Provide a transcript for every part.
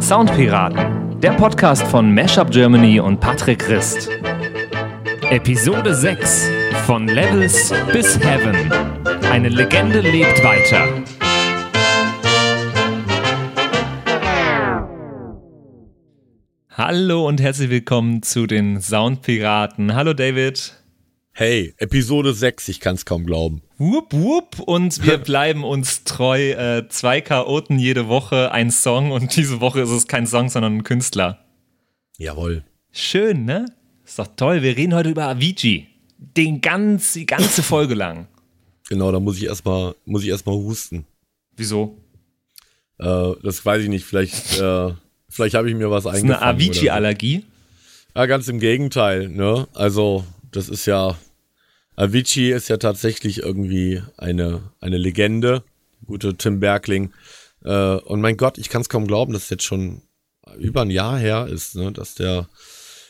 Soundpiraten, der Podcast von Mashup Germany und Patrick Christ. Episode 6 von Levels bis Heaven. Eine Legende lebt weiter. Hallo und herzlich willkommen zu den Soundpiraten. Hallo David. Hey, Episode 6, ich kann's kaum glauben. Wupp, wupp. Und wir bleiben uns treu. Äh, zwei Chaoten jede Woche, ein Song. Und diese Woche ist es kein Song, sondern ein Künstler. Jawohl. Schön, ne? Ist doch toll. Wir reden heute über Avicii. Den ganz, die ganze Folge lang. Genau, da muss ich erstmal, muss ich erstmal husten. Wieso? Äh, das weiß ich nicht. Vielleicht, äh, vielleicht habe ich mir was Das ist eine eingefangen. oder so. Avicii-Allergie. Ja, ganz im Gegenteil, ne? Also, das ist ja, Avicii ist ja tatsächlich irgendwie eine, eine Legende. Gute Tim Bergling. Äh, und mein Gott, ich kann es kaum glauben, dass es jetzt schon über ein Jahr her ist, ne? Dass der,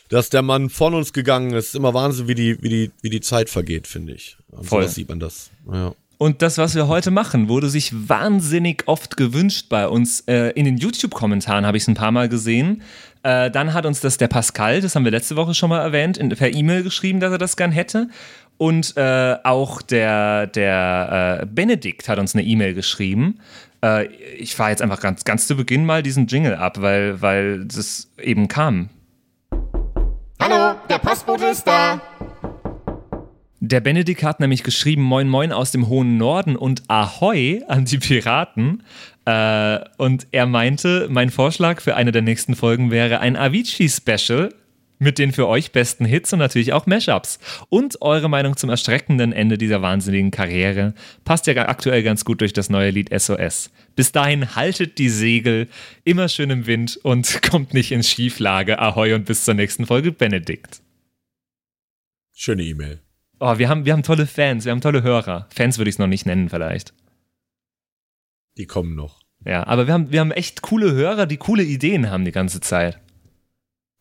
dass der Mann von uns gegangen ist. Immer Wahnsinn, wie die, wie die, wie die Zeit vergeht, finde ich. Und Voll. So sieht man das. Ja. Und das, was wir heute machen, wurde sich wahnsinnig oft gewünscht bei uns. Äh, in den YouTube-Kommentaren habe ich es ein paar Mal gesehen. Äh, dann hat uns das der Pascal, das haben wir letzte Woche schon mal erwähnt, in, per E-Mail geschrieben, dass er das gern hätte. Und äh, auch der, der äh, Benedikt hat uns eine E-Mail geschrieben. Äh, ich fahre jetzt einfach ganz, ganz zu Beginn mal diesen Jingle ab, weil, weil das eben kam. Hallo, der Postbote ist da. Der Benedikt hat nämlich geschrieben, moin moin aus dem hohen Norden und Ahoi an die Piraten. Äh, und er meinte, mein Vorschlag für eine der nächsten Folgen wäre ein Avicii-Special mit den für euch besten Hits und natürlich auch Mashups. Und eure Meinung zum erstreckenden Ende dieser wahnsinnigen Karriere passt ja aktuell ganz gut durch das neue Lied SOS. Bis dahin haltet die Segel immer schön im Wind und kommt nicht in Schieflage. Ahoi und bis zur nächsten Folge, Benedikt. Schöne E-Mail. Oh, wir haben, wir haben tolle Fans, wir haben tolle Hörer. Fans würde ich es noch nicht nennen, vielleicht. Die kommen noch. Ja, aber wir haben, wir haben echt coole Hörer, die coole Ideen haben die ganze Zeit.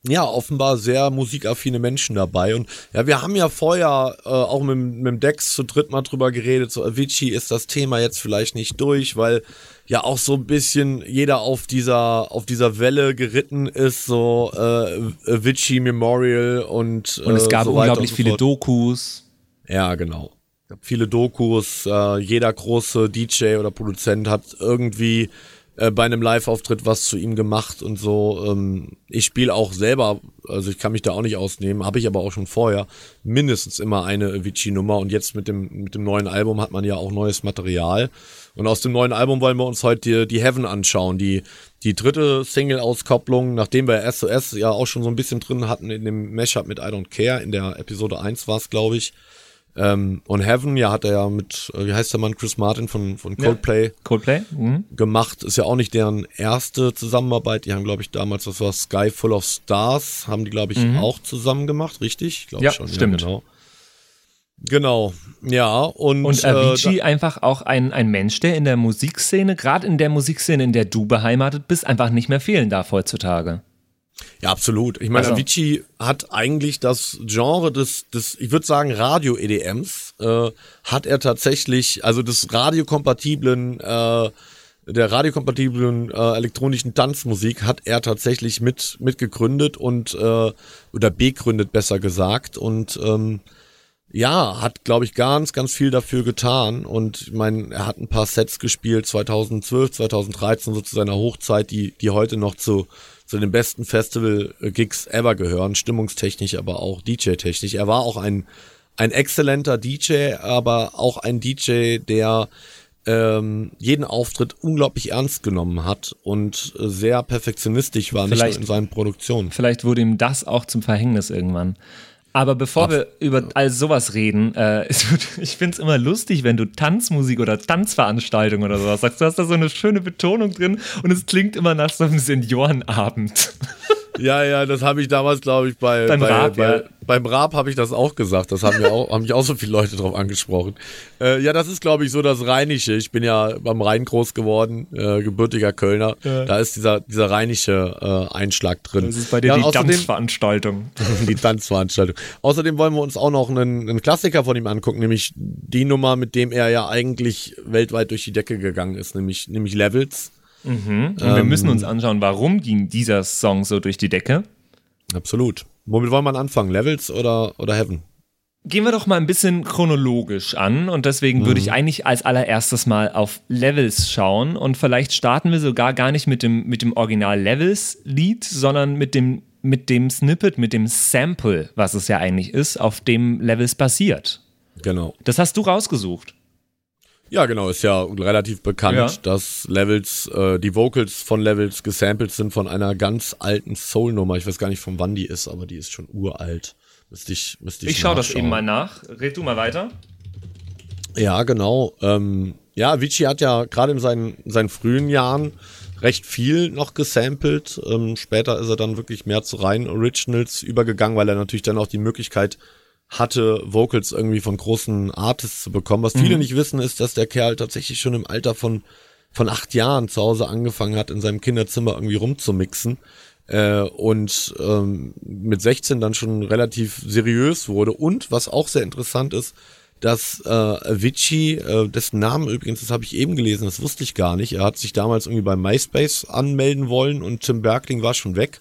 Ja, offenbar sehr musikaffine Menschen dabei. Und ja, wir haben ja vorher äh, auch mit, mit dem Dex zu dritt mal drüber geredet. So, Avicii ist das Thema jetzt vielleicht nicht durch, weil ja auch so ein bisschen jeder auf dieser, auf dieser Welle geritten ist, so äh, Avicii Memorial und Und es äh, gab so unglaublich und so viele. Dokus. Ja, genau. Viele Dokus, äh, jeder große DJ oder Produzent hat irgendwie äh, bei einem Live-Auftritt was zu ihm gemacht und so. Ähm, ich spiele auch selber, also ich kann mich da auch nicht ausnehmen, habe ich aber auch schon vorher, mindestens immer eine Avicii-Nummer und jetzt mit dem, mit dem neuen Album hat man ja auch neues Material. Und aus dem neuen Album wollen wir uns heute die, die Heaven anschauen, die, die dritte Single-Auskopplung, nachdem wir SOS ja auch schon so ein bisschen drin hatten in dem Mashup mit I Don't Care, in der Episode 1 war es, glaube ich. Ähm, und Heaven, ja, hat er ja mit, äh, wie heißt der Mann, Chris Martin von, von Coldplay Coldplay? Mhm. gemacht. Ist ja auch nicht deren erste Zusammenarbeit. Die haben, glaube ich, damals, das war Sky Full of Stars, haben die, glaube ich, auch zusammen gemacht, richtig? Mhm. Ja, schon. stimmt. genau. Genau, ja. Und, Und äh, Avicii einfach auch ein, ein Mensch, der in der Musikszene, gerade in der Musikszene, in der du beheimatet bist, einfach nicht mehr fehlen darf heutzutage. Ja, absolut. Ich meine, Also- Avicii hat eigentlich das Genre des, des ich würde sagen, Radio-EDMs, äh, hat er tatsächlich, also des radiokompatiblen, äh, der radiokompatiblen äh, elektronischen Tanzmusik hat er tatsächlich mit mitgegründet und äh, oder begründet besser gesagt und ähm, ja, hat, glaube ich, ganz, ganz viel dafür getan. Und ich meine, er hat ein paar Sets gespielt, 2012, 2013, so zu seiner Hochzeit, die, die heute noch zu, zu den besten Festival-Gigs ever gehören, stimmungstechnisch, aber auch DJ-technisch. Er war auch ein, ein exzellenter DJ, aber auch ein DJ, der ähm, jeden Auftritt unglaublich ernst genommen hat und sehr perfektionistisch war, nicht Vielleicht- nur in seinen Produktionen. Vielleicht wurde ihm das auch zum Verhängnis irgendwann. Aber bevor wir über all sowas reden, äh, ich finde es immer lustig, wenn du Tanzmusik oder Tanzveranstaltung oder sowas sagst. Du hast da so eine schöne Betonung drin und es klingt immer nach so einem Seniorenabend. Ja, ja, das habe ich damals, glaube ich, bei, Beim bei, Raab, bei, ja. beim Raab habe ich das auch gesagt. Das haben ja auch, haben mich auch so viele Leute drauf angesprochen. Äh, ja, das ist, glaube ich, so das Rheinische. Ich bin ja beim Rhein groß geworden, äh, gebürtiger Kölner. Da ist dieser, dieser rheinische äh, Einschlag drin. Das ist bei dir ja, die außerdem, Tanzveranstaltung. die Tanzveranstaltung. Außerdem wollen wir uns auch noch einen, einen Klassiker von ihm angucken, nämlich die Nummer, mit dem er ja eigentlich weltweit durch die Decke gegangen ist, nämlich, nämlich Levels. Mhm. Und wir müssen uns anschauen, warum ging dieser Song so durch die Decke. Absolut. Womit wollen wir anfangen? Levels oder, oder Heaven? Gehen wir doch mal ein bisschen chronologisch an und deswegen würde ich eigentlich als allererstes mal auf Levels schauen und vielleicht starten wir sogar gar nicht mit dem, mit dem Original Levels-Lied, sondern mit dem, mit dem Snippet, mit dem Sample, was es ja eigentlich ist, auf dem Levels basiert. Genau. Das hast du rausgesucht. Ja, genau, ist ja relativ bekannt, Ja. dass Levels, äh, die Vocals von Levels gesampelt sind von einer ganz alten Soul-Nummer. Ich weiß gar nicht, von wann die ist, aber die ist schon uralt. Müsste ich, müsste ich Ich schaue das eben mal nach. Red du mal weiter. Ja, genau. Ähm, ja, Avicii hat ja gerade in seinen, in seinen frühen Jahren recht viel noch gesampelt. Ähm, später ist er dann wirklich mehr zu reinen Originals übergegangen, weil er natürlich dann auch die Möglichkeit hatte, Vocals irgendwie von großen Artists zu bekommen. Was viele nicht wissen, ist, dass der Kerl tatsächlich schon im Alter von, von acht Jahren zu Hause angefangen hat, in seinem Kinderzimmer irgendwie rumzumixen. Äh, und ähm, mit 16 dann schon relativ seriös wurde. Und was auch sehr interessant ist, dass äh, Avicii, äh, dessen Namen übrigens, das habe ich eben gelesen, das wusste ich gar nicht, er hat sich damals irgendwie bei MySpace anmelden wollen und Tim Berkling war schon weg.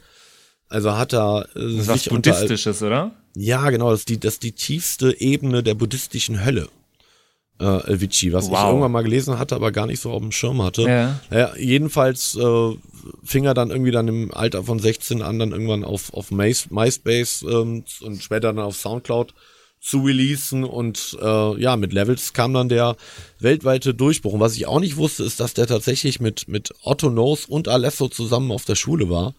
Also hat er äh, Das ist was sich unter, Buddhistisches, oder? ja, genau, das ist die, das ist die tiefste Ebene der buddhistischen Hölle. Äh, Avicii, was ich Wow. irgendwann mal gelesen hatte, aber gar nicht so auf dem Schirm hatte. Ja. Naja, jedenfalls äh, fing er dann irgendwie dann im Alter von 16 an, dann irgendwann auf, auf MySpace ähm, und später dann auf Soundcloud zu releasen und äh, ja, mit Levels kam dann der weltweite Durchbruch. Und was ich auch nicht wusste, ist, dass der tatsächlich mit, mit Otto Knows und Alesso zusammen auf der Schule war.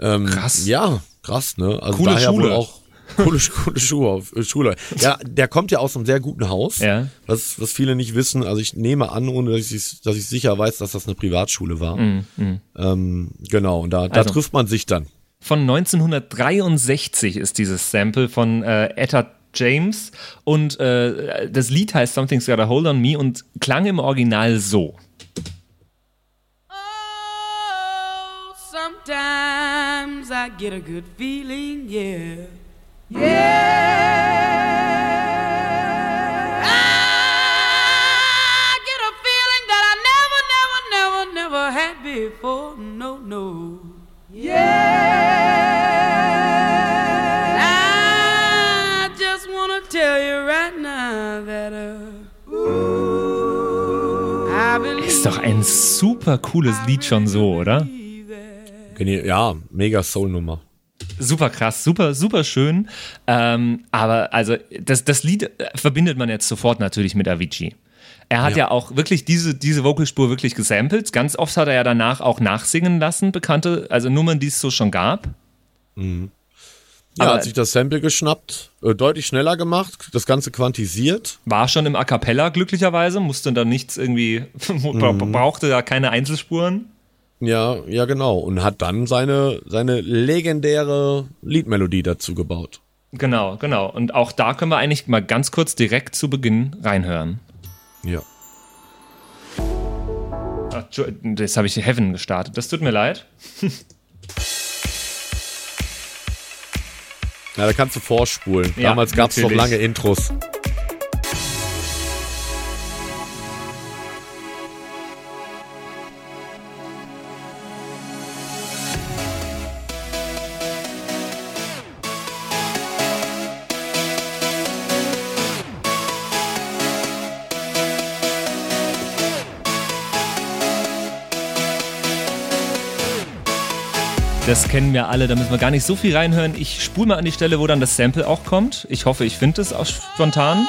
Ähm, Krass. Ja, krass, ne? Also Coole daher Schule. wohl auch coole, coole Schule, auf- äh, Schule. Ja, der kommt ja aus einem sehr guten Haus. Ja. Was, was viele nicht wissen. Also ich nehme an, ohne dass ich, dass ich sicher weiß, dass das eine Privatschule war. Ähm, genau, und da, da Also. trifft man sich dann. Von 1963 ist dieses Sample von äh, Etta James und äh, das Lied heißt Something's Got a Hold on Me und klang im Original so. Oh, sometimes I get a good feeling, yeah. Yeah. I get a feeling that I never, never, never, never had before. No, no. Yeah. Ist doch ein super cooles Lied schon so, oder? Ja, mega Soul-Nummer. Super krass, super, super schön. Ähm, aber also das, das Lied äh, verbindet man jetzt sofort natürlich mit Avicii. Er hat ja, Ja. auch wirklich diese, diese Vocalspur wirklich gesampelt. Ganz oft hat er ja danach auch nachsingen lassen, bekannte, also Nummern, die es so schon gab. Ja, hat sich das Sample geschnappt, äh, deutlich schneller gemacht, das Ganze quantisiert. War schon im A Cappella glücklicherweise, musste da nichts irgendwie, bra- brauchte da keine Einzelspuren. Ja, ja, genau. Und hat dann seine, seine legendäre Liedmelodie dazu gebaut. Genau, genau. Und auch da können wir eigentlich mal ganz kurz direkt zu Beginn reinhören. Ja. Ach, Jetzt habe ich Heaven gestartet. Das tut mir leid. Ja, da kannst du vorspulen. Ja, Damals gab es noch lange Intros. Kennen wir alle, da müssen wir gar nicht so viel reinhören. Ich spule mal an die Stelle, wo dann das Sample auch kommt. Ich hoffe, ich finde es auch spontan.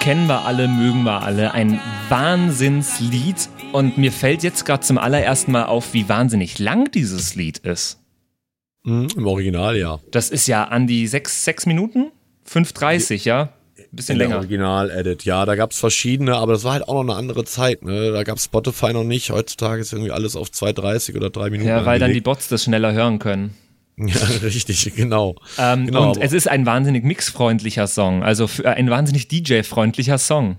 Kennen wir alle, mögen wir alle. Ein Wahnsinnslied. Und mir fällt jetzt gerade zum allerersten Mal auf, wie wahnsinnig lang dieses Lied ist. Mhm, Im Original, ja. Das ist ja an die sechs, sechs Minuten? 5,30, ja? Bisschen länger. Original-Edit, ja, da gab's verschiedene, aber das war halt auch noch eine andere Zeit, ne? Da gab's Spotify noch nicht. Heutzutage ist irgendwie alles auf 2,30 oder 3 Minuten. Ja, weil dann die angelegt. Bots das schneller hören können. Ja, richtig, genau. Ähm, genau und es ist ein wahnsinnig mixfreundlicher Song, also für, ein wahnsinnig DJ-freundlicher Song.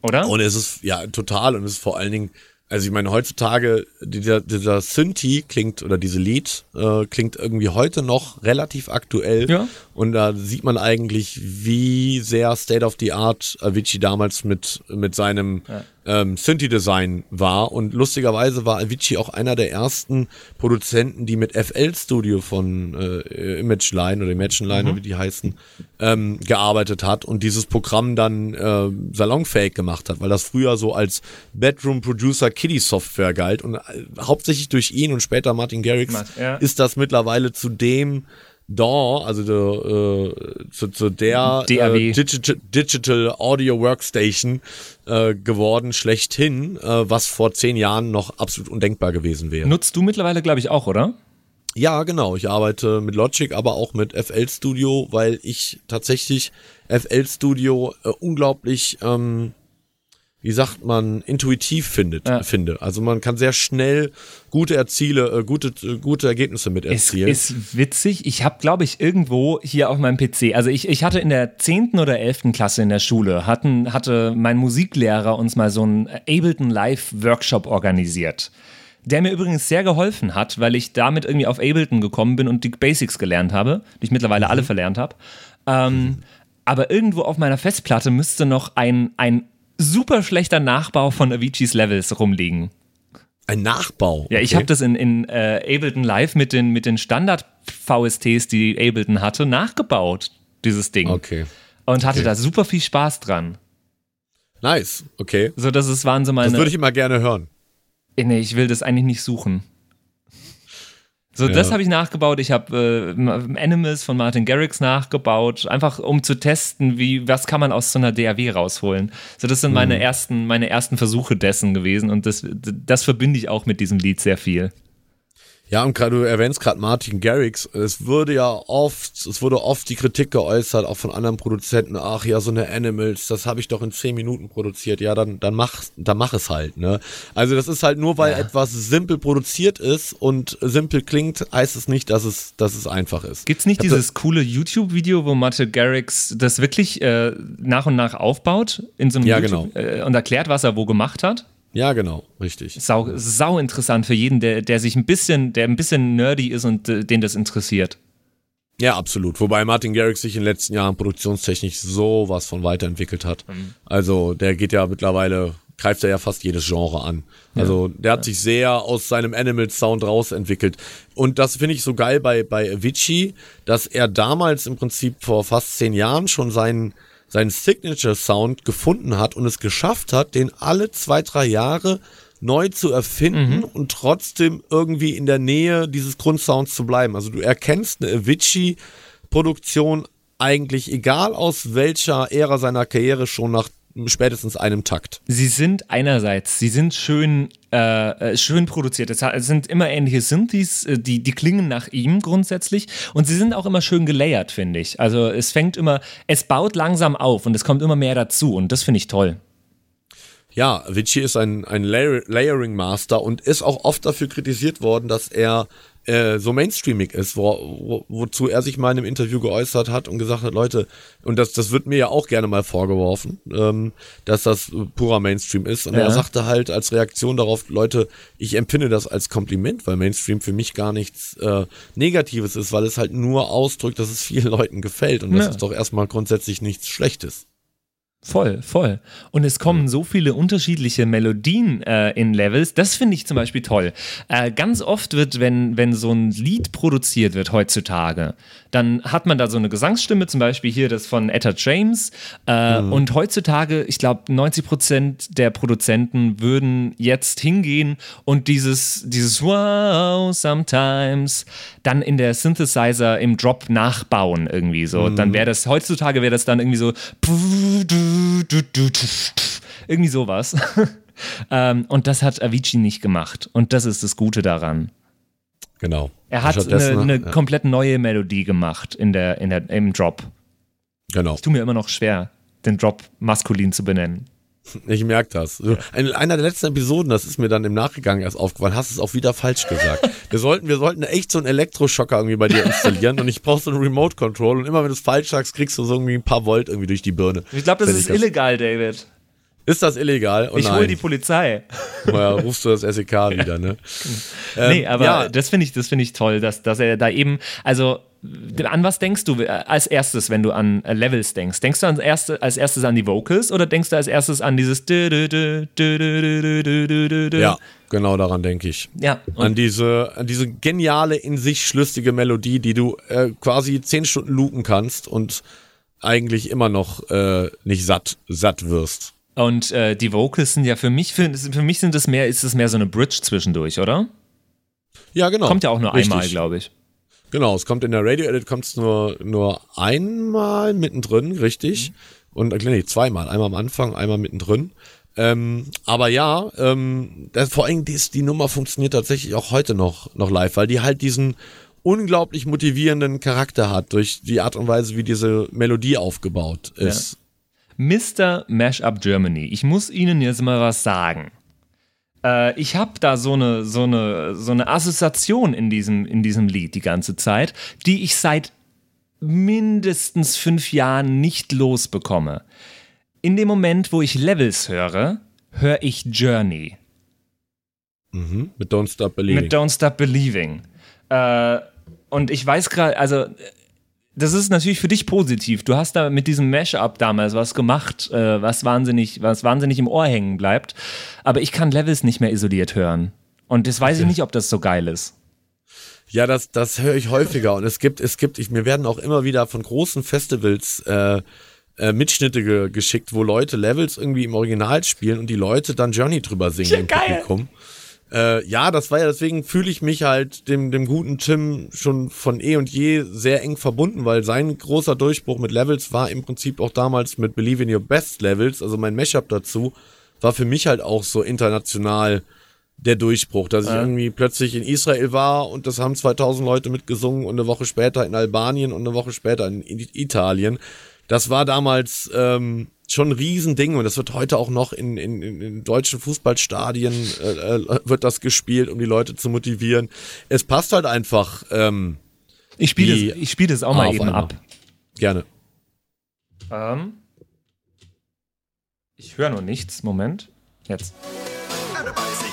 Oder? Und es ist, ja, total. Und es ist vor allen Dingen Also ich meine, heutzutage, dieser, dieser Synthi klingt, oder diese Lied äh, klingt irgendwie heute noch relativ aktuell. Ja. Und da sieht man eigentlich, wie sehr State of the Art Avicii damals mit, mit seinem ähm, Synthi-Design war. Und lustigerweise war Avicii auch einer der ersten Produzenten, die mit FL Studio von äh, Image Line oder Imagine Line, oder wie die heißen, ähm, gearbeitet hat und dieses Programm dann äh, salonfähig gemacht hat, weil das früher so als Bedroom Producer Kiddie Software galt und äh, hauptsächlich durch ihn und später Martin Garrix Ja. ist das mittlerweile zu dem DAW, also der, äh, zu, zu der äh, Digital, Digital Audio Workstation äh, geworden, schlechthin, äh, was vor zehn Jahren noch absolut undenkbar gewesen wäre. Nutzt du mittlerweile, glaube ich, auch, oder? Ja, genau. Ich arbeite mit Logic, aber auch mit FL Studio, weil ich tatsächlich FL Studio äh, unglaublich, ähm, wie sagt man, intuitiv findet, Ja. finde. Also man kann sehr schnell gute Erziele, äh, gute, äh, gute Ergebnisse mit Es erzielen. ist witzig. Ich habe, glaube ich, irgendwo hier auf meinem PC, also ich, ich hatte in der 10. oder 11. Klasse in der Schule, hatten, hatte mein Musiklehrer uns mal so einen Ableton Live Workshop organisiert. Der mir übrigens sehr geholfen hat, weil ich damit irgendwie auf Ableton gekommen bin und die Basics gelernt habe, die ich mittlerweile alle verlernt habe. Ähm, Aber irgendwo auf meiner Festplatte müsste noch ein, ein super schlechter Nachbau von Aviciis Levels rumliegen. Ein Nachbau. Ja, ich okay. habe das in, in äh, Ableton Live mit den, mit den Standard-VSTs, die Ableton hatte, nachgebaut, dieses Ding. Okay. Und hatte Okay. da super viel Spaß dran. Nice, okay. So, das ist, waren so Das würde ich immer gerne hören. Eh, nee, ich will das eigentlich nicht suchen. So, Ja. das habe ich nachgebaut. Ich habe äh, Animals von Martin Garrix nachgebaut, einfach um zu testen, wie, was kann man aus so einer DAW rausholen. So, das sind meine Mhm. ersten, meine ersten Versuche dessen gewesen und das, das verbinde ich auch mit diesem Lied sehr viel. Ja, und gerade du erwähnst gerade Martin Garrix. Es würde ja oft, es wurde oft die Kritik geäußert, auch von anderen Produzenten. Ach ja, so eine Animals, das habe ich doch in zehn Minuten produziert. Ja, dann, dann mach, dann mach es halt. Ne? Also das ist halt nur, weil etwas simpel produziert ist und simpel klingt, heißt es nicht, dass es, dass es einfach ist. Gibt's nicht dieses coole YouTube-Video, wo Martin Garrix das wirklich äh, nach und nach aufbaut in so einem Ja, YouTube, äh, und erklärt, was er wo gemacht hat? Ja, genau, richtig. Sau, sau interessant für jeden, der, der sich ein bisschen, der ein bisschen nerdy ist und äh, den das interessiert. Ja, absolut. Wobei Martin Garrix sich in den letzten Jahren produktionstechnisch sowas von weiterentwickelt hat. Also der geht ja mittlerweile, greift er ja fast jedes Genre an. Also der hat sich sehr aus seinem Animal Sound rausentwickelt. Und das finde ich so geil bei, bei Avicii, dass er damals im Prinzip vor fast zehn Jahren schon seinen, seinen Signature Sound gefunden hat und es geschafft hat, den alle zwei, drei Jahre neu zu erfinden und trotzdem irgendwie in der Nähe dieses Grundsounds zu bleiben. Also du erkennst eine Avicii-Produktion eigentlich egal aus welcher Ära seiner Karriere schon nach spätestens einem Takt. Sie sind einerseits, sie sind schön, äh, äh, schön produziert. Es sind immer ähnliche Synthes, äh, die, die klingen nach ihm grundsätzlich. Und sie sind auch immer schön gelayert, finde ich. Also es fängt immer, es baut langsam auf und es kommt immer mehr dazu. Und das finde ich toll. Ja, Avicii ist ein, ein Layer Layering Master und ist auch oft dafür kritisiert worden, dass er äh, so mainstreamig ist, wo, wo, wozu er sich mal in einem Interview geäußert hat und gesagt hat, Leute, und das, das wird mir ja auch gerne mal vorgeworfen, ähm, dass das purer Mainstream ist. Und Ja. er sagte halt als Reaktion darauf, Leute, ich empfinde das als Kompliment, weil Mainstream für mich gar nichts äh, Negatives ist, weil es halt nur ausdrückt, dass es vielen Leuten gefällt. Und das Ja. ist doch erstmal grundsätzlich nichts Schlechtes. Voll, voll. Und es kommen so viele unterschiedliche Melodien äh, in Levels. Das finde ich zum Beispiel toll. Äh, ganz oft wird, wenn, wenn so ein Lied produziert wird heutzutage, dann hat man da so eine Gesangsstimme, zum Beispiel hier das von Etta James. Äh, Und heutzutage, ich glaube, 90 Prozent der Produzenten würden jetzt hingehen und dieses, dieses Wow, sometimes dann in der Synthesizer im Drop nachbauen irgendwie so. Dann wäre das, heutzutage wäre das dann irgendwie so irgendwie sowas. ähm, und das hat Avicii nicht gemacht. Und das ist das Gute daran. Genau. Er hat eine, eine ja, komplett neue Melodie gemacht in der, in der, im Drop. genau. Es tut mir immer noch schwer, den Drop maskulin zu benennen. Ich merke das. In einer der letzten Episoden, das ist mir dann im Nachgang erst aufgefallen, hast du es auch wieder falsch gesagt. wir sollten, wir sollten echt so einen Elektroschocker irgendwie bei dir installieren und ich brauche so einen Remote Control und immer wenn du es falsch sagst, kriegst du so irgendwie ein paar Volt irgendwie durch die Birne. Ich glaube, das ist ich illegal, David ist das illegal? Oh, ich hole die Polizei. Ja, rufst du das SEK wieder, ne? ähm, nee, aber ja. das finde ich, find ich toll, dass, dass er da eben, also an was denkst du als erstes, wenn du an Levels denkst? Denkst du als, erste, als erstes an die Vocals oder denkst du als erstes an dieses Ja, genau daran denke ich. Ja. An diese, an diese geniale, in sich schlüssige Melodie, die du äh, quasi zehn Stunden lupen kannst und eigentlich immer noch äh, nicht satt, satt wirst und äh, die Vocals sind ja für mich, für, für mich sind es mehr, ist es mehr so eine Bridge zwischendurch, oder? Ja, genau. Kommt ja auch nur Richtig. einmal, glaube ich. Genau, es kommt in der Radio-Edit kommt es nur, nur einmal mittendrin, richtig. Und äh, nee, zweimal. Einmal am Anfang, einmal mittendrin. Ähm, aber ja, ähm, das, vor allem die, die Nummer funktioniert tatsächlich auch heute noch, noch live, weil die halt diesen unglaublich motivierenden Charakter hat, durch die Art und Weise, wie diese Melodie aufgebaut ist. Mr. Mashup Germany, ich muss Ihnen jetzt mal was sagen. Äh, ich habe da so eine, so, eine, so eine Assoziation in diesem, in diesem Lied die ganze Zeit, die ich seit mindestens fünf Jahren nicht losbekomme. In dem Moment, wo ich Levels höre, höre ich Journey Mhm. Mit Don't Stop Believing. mit Don't Stop Believing. Äh, und ich weiß gerade, also das ist natürlich für dich positiv. Du hast da mit diesem Mashup damals was gemacht, äh, was wahnsinnig, was wahnsinnig im Ohr hängen bleibt. Aber ich kann Levels nicht mehr isoliert hören. Und das weiß ich nicht, ob das so geil ist. Ja, das, das höre ich häufiger. Und es gibt, es gibt, ich, mir werden auch immer wieder von großen Festivals äh, äh, Mitschnitte ge geschickt, wo Leute Levels irgendwie im Original spielen und die Leute dann Journey drüber singen Ja, im geil. Publikum. Äh, ja, das war ja, deswegen fühle ich mich halt dem, dem guten Tim schon von eh und je sehr eng verbunden, weil sein großer Durchbruch mit Levels war im Prinzip auch damals mit Believe in Your Best Levels, also mein Mashup dazu, war für mich halt auch so international der Durchbruch, dass ich irgendwie plötzlich in Israel war und das haben 2000 Leute mitgesungen und eine Woche später in Albanien und eine Woche später in, in Italien. Das war damals ähm, schon ein Riesending und das wird heute auch noch in, in, in, in deutschen Fußballstadien äh, äh, wird das gespielt, um die Leute zu motivieren. Es passt halt einfach ähm, Ich spiele es, ich spiele es auch mal auf eben einmal. ab. gerne. Ähm, ich höre nur nichts. Moment. Jetzt. Es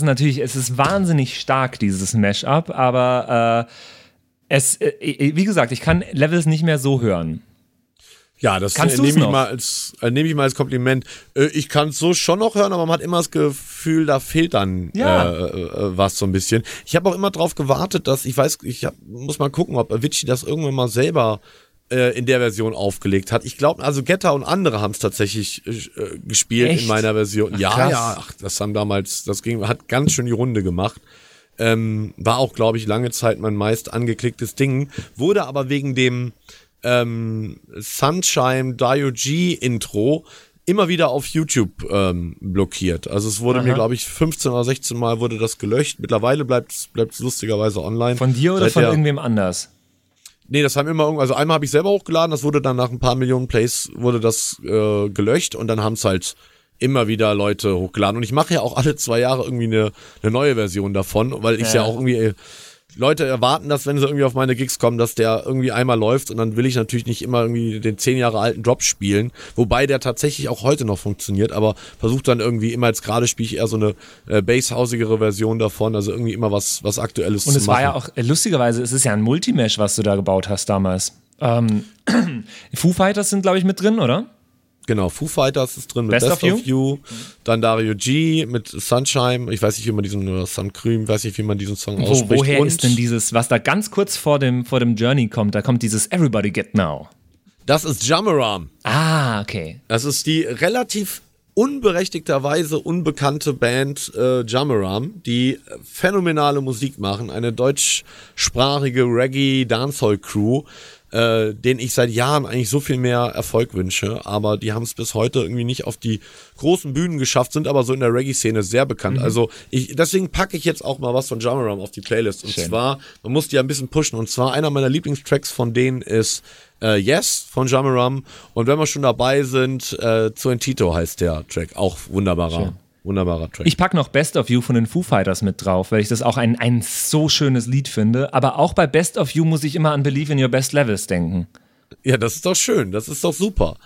ist natürlich, es ist wahnsinnig stark, dieses Mashup, aber äh, es, äh, wie gesagt, ich kann Levels nicht mehr so hören. Ja, das äh, nehme ich mal als äh, nehme ich mal als Kompliment. Äh, ich kann es so schon noch hören, aber man hat immer das Gefühl, da fehlt dann Ja. äh, äh, was so ein bisschen. Ich habe auch immer drauf gewartet, dass ich weiß, ich hab, muss mal gucken, ob Avicii das irgendwann mal selber äh, in der Version aufgelegt hat. Ich glaube, also Getter und andere haben es tatsächlich äh, gespielt Echt? in meiner Version. ja, krass. ja, ach, das haben damals, das ging, hat ganz schön die Runde gemacht. Ähm, war auch, glaube ich, lange Zeit mein meist angeklicktes Ding. Wurde aber wegen dem ähm, Sunshine Dio G Intro immer wieder auf YouTube ähm, blockiert. Also es wurde mir, glaube ich, 15 oder 16 Mal wurde das gelöscht. Mittlerweile bleibt es lustigerweise online. Von dir oder Seit von der- irgendwem anders? Nee, das haben immer irgend, also einmal habe ich selber hochgeladen, das wurde dann nach ein paar Millionen Plays wurde das äh, gelöscht und dann haben es halt immer wieder Leute hochgeladen. Und ich mache ja auch alle zwei Jahre irgendwie eine, eine neue Version davon, weil ich ja. Ja. auch irgendwie äh, Leute erwarten, dass wenn sie irgendwie auf meine Gigs kommen, dass der irgendwie einmal läuft und dann will ich natürlich nicht immer irgendwie den zehn Jahre alten Drop spielen, wobei der tatsächlich auch heute noch funktioniert, aber versucht dann irgendwie immer jetzt gerade spiele ich eher so eine äh, basshausigere Version davon, also irgendwie immer was was aktuelles Und zu es machen. war ja auch, äh, lustigerweise, es ist ja ein Multimesh, was du da gebaut hast damals. Ähm, Foo Fighters sind, glaube ich, mit drin, oder? Genau, Foo Fighters ist drin mit Best Best, of of, you. Dann Dario G mit Sunshine. Ich weiß nicht, wie man diesen, oder Sun Cream, weiß nicht, wie man diesen Song Wo, ausspricht. woher Und ist denn dieses, was da ganz kurz vor dem, vor dem Journey kommt? Da kommt dieses Everybody Get Now. Das ist Jamaram. Ah, okay. Das ist die relativ unberechtigterweise unbekannte Band äh, Jamaram, die phänomenale Musik machen. Eine deutschsprachige Reggae-Dancehall-Crew. Äh, denen ich seit Jahren eigentlich so viel mehr Erfolg wünsche, aber die haben es bis heute irgendwie nicht auf die großen Bühnen geschafft, sind aber so in der Reggae-Szene sehr bekannt. Mhm. Also ich, deswegen packe ich jetzt auch mal was von Jamaram auf die Playlist. Und Schön. zwar, man muss die ja ein bisschen pushen. Und zwar einer meiner Lieblingstracks von denen ist äh, Yes von Jamaram. Und wenn wir schon dabei sind, äh, zu Tito heißt der Track. Auch wunderbarer, Schön. Wunderbarer Track. Ich pack noch Best of You von den Foo Fighters mit drauf, weil ich das auch ein, ein so schönes Lied finde. Aber auch bei Best of You muss ich immer an Believe in Your Best Levels denken. Ja, das ist doch schön, das ist doch super.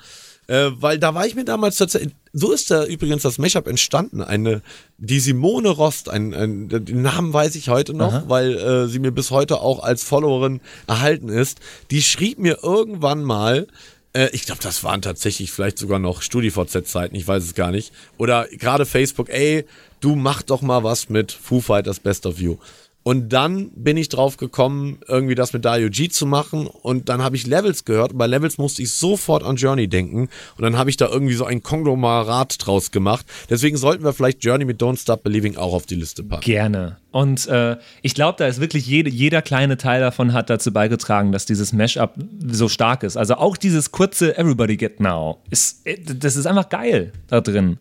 Äh, weil da war ich mir damals tatsächlich, so ist da übrigens das Mashup entstanden. Eine, die Simone Rost, ein, ein, den Namen weiß ich heute noch, weil äh, sie mir bis heute auch als Followerin erhalten ist. Die schrieb mir irgendwann mal, äh, ich glaube, das waren tatsächlich vielleicht sogar noch StudiVZ-Zeiten, ich weiß es gar nicht. Oder gerade Facebook, ey, du mach doch mal was mit Foo Fighters Best of You. Und dann bin ich drauf gekommen, irgendwie das mit Dario G zu machen. Und dann habe ich Levels gehört. Und bei Levels musste ich sofort an Journey denken. Und dann habe ich da irgendwie so ein Konglomerat draus gemacht. Deswegen sollten wir vielleicht Journey mit Don't Stop Believing auch auf die Liste packen. Gerne. Und äh, ich glaube, da ist wirklich jede, jeder kleine Teil davon hat dazu beigetragen, dass dieses Mashup so stark ist. Also auch dieses kurze Everybody Get Now. Ist, äh, das ist einfach geil da drin.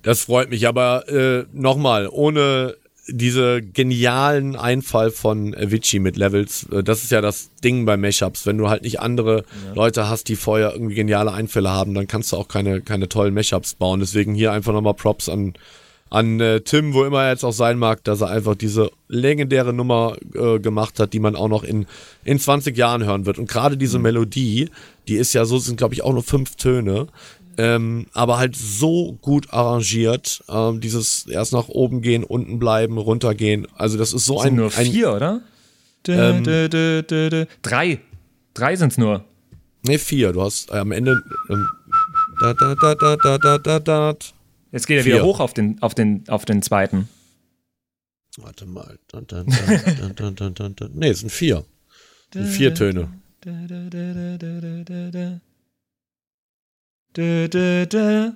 Das freut mich. Aber äh, nochmal, ohne diese genialen Einfall von Avicii mit Levels, äh, das ist ja das Ding bei Mashups. Wenn du halt nicht andere Leute hast, die vorher irgendwie geniale Einfälle haben, dann kannst du auch keine, keine tollen Mashups bauen. Deswegen hier einfach nochmal Props an, an äh, Tim, wo immer er jetzt auch sein mag, dass er einfach diese legendäre Nummer äh, gemacht hat, die man auch noch in, in 20 Jahren hören wird. Und gerade diese Melodie, die ist ja so, sind glaube ich auch nur fünf Töne. Ähm, aber halt so gut arrangiert, ähm, dieses erst nach oben gehen, unten bleiben, runtergehen. Also das ist so Das ein, sind nur ein vier, oder? Dö, Ähm, dö, dö, dö. Drei. Drei sind es nur. nee vier. Du hast äh, am Ende ähm, da da da da da da da da. Jetzt geht er Vier. wieder hoch auf den, auf den, auf den zweiten. Warte mal. Da, da, da. Nee, es sind vier. Es sind vier Töne. Dö, dö, dö.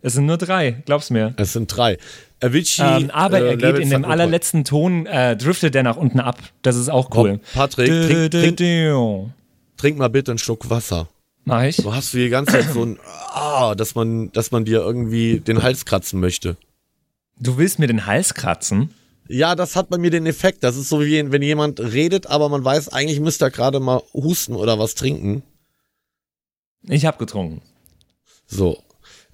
Es sind nur drei, glaub's mir. Es sind drei. Avicii. Ähm, aber äh, er geht in dem allerletzten Ton, äh, driftet er nach unten ab. Das ist auch cool. Komm, Patrick, trink, trink, trink mal bitte einen Schluck Wasser. Mach ich? Du hast die ganze Zeit so ein, ah, dass man, dass man dir irgendwie den Hals kratzen möchte. Du willst mir den Hals kratzen? Ja, das hat bei mir den Effekt. Das ist so wie wenn jemand redet, aber man weiß, eigentlich müsste er gerade mal husten oder was trinken. Ich hab getrunken. So.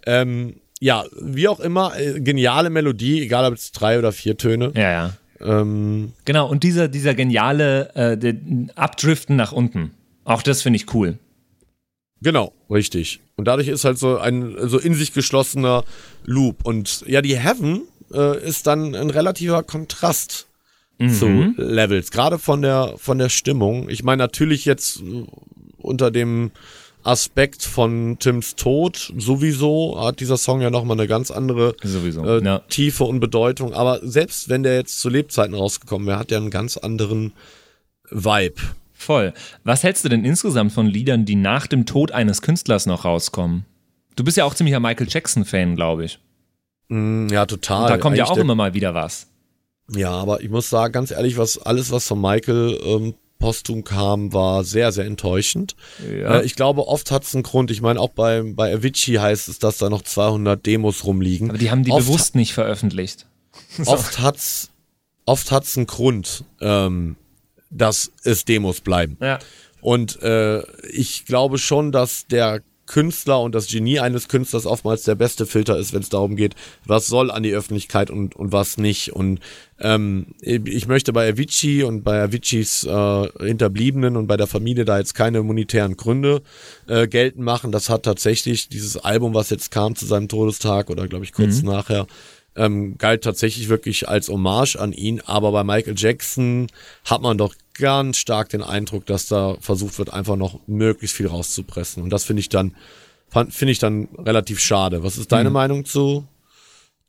Ähm, ja, wie auch immer, äh, geniale Melodie, egal ob es drei oder vier Töne. Ja, ja. Ähm, Genau, und dieser, dieser geniale äh, Abdriften nach unten. Auch das finde ich cool. genau, richtig. Und dadurch ist halt so ein so in sich geschlossener Loop. Und ja, die Heaven äh, ist dann ein relativer Kontrast zu Levels, gerade von der von der Stimmung. Ich meine natürlich jetzt äh, unter dem Aspekt von Tims Tod sowieso hat dieser Song ja nochmal eine ganz andere äh, ja. Tiefe und Bedeutung. Aber selbst wenn der jetzt zu Lebzeiten rausgekommen wäre, hat der einen ganz anderen Vibe. Voll. Was hältst du denn insgesamt von Liedern, die nach dem Tod eines Künstlers noch rauskommen? Du bist ja auch ziemlicher Michael Jackson-Fan, glaube ich. Mm, ja, total. da kommt ja Eigentlich auch der- immer mal wieder was. Ja, aber ich muss sagen, ganz ehrlich, was alles, was von Michael ähm, posthum kam, war sehr, sehr enttäuschend. Ja. Äh, ich glaube, oft hat es einen Grund. Ich meine, auch bei, bei Avicii heißt es, dass da noch 200 Demos rumliegen. Aber die haben die oft, bewusst nicht veröffentlicht. Oft hat's, oft hat's einen Grund, ähm, dass es Demos bleiben. Ja. Und äh, ich glaube schon, dass der Künstler und das Genie eines Künstlers oftmals der beste Filter ist, wenn es darum geht, was soll an die Öffentlichkeit und, und was nicht. Und ähm, ich möchte bei Avicii und bei Aviciis äh, Hinterbliebenen und bei der Familie da jetzt keine monetären Gründe äh, geltend machen. Das hat tatsächlich dieses Album, was jetzt kam zu seinem Todestag oder glaube ich kurz nachher, ähm, galt tatsächlich wirklich als Hommage an ihn, aber bei Michael Jackson hat man doch ganz stark den Eindruck, dass da versucht wird, einfach noch möglichst viel rauszupressen. Und das finde ich dann, finde ich dann relativ schade. Was ist deine Meinung zu,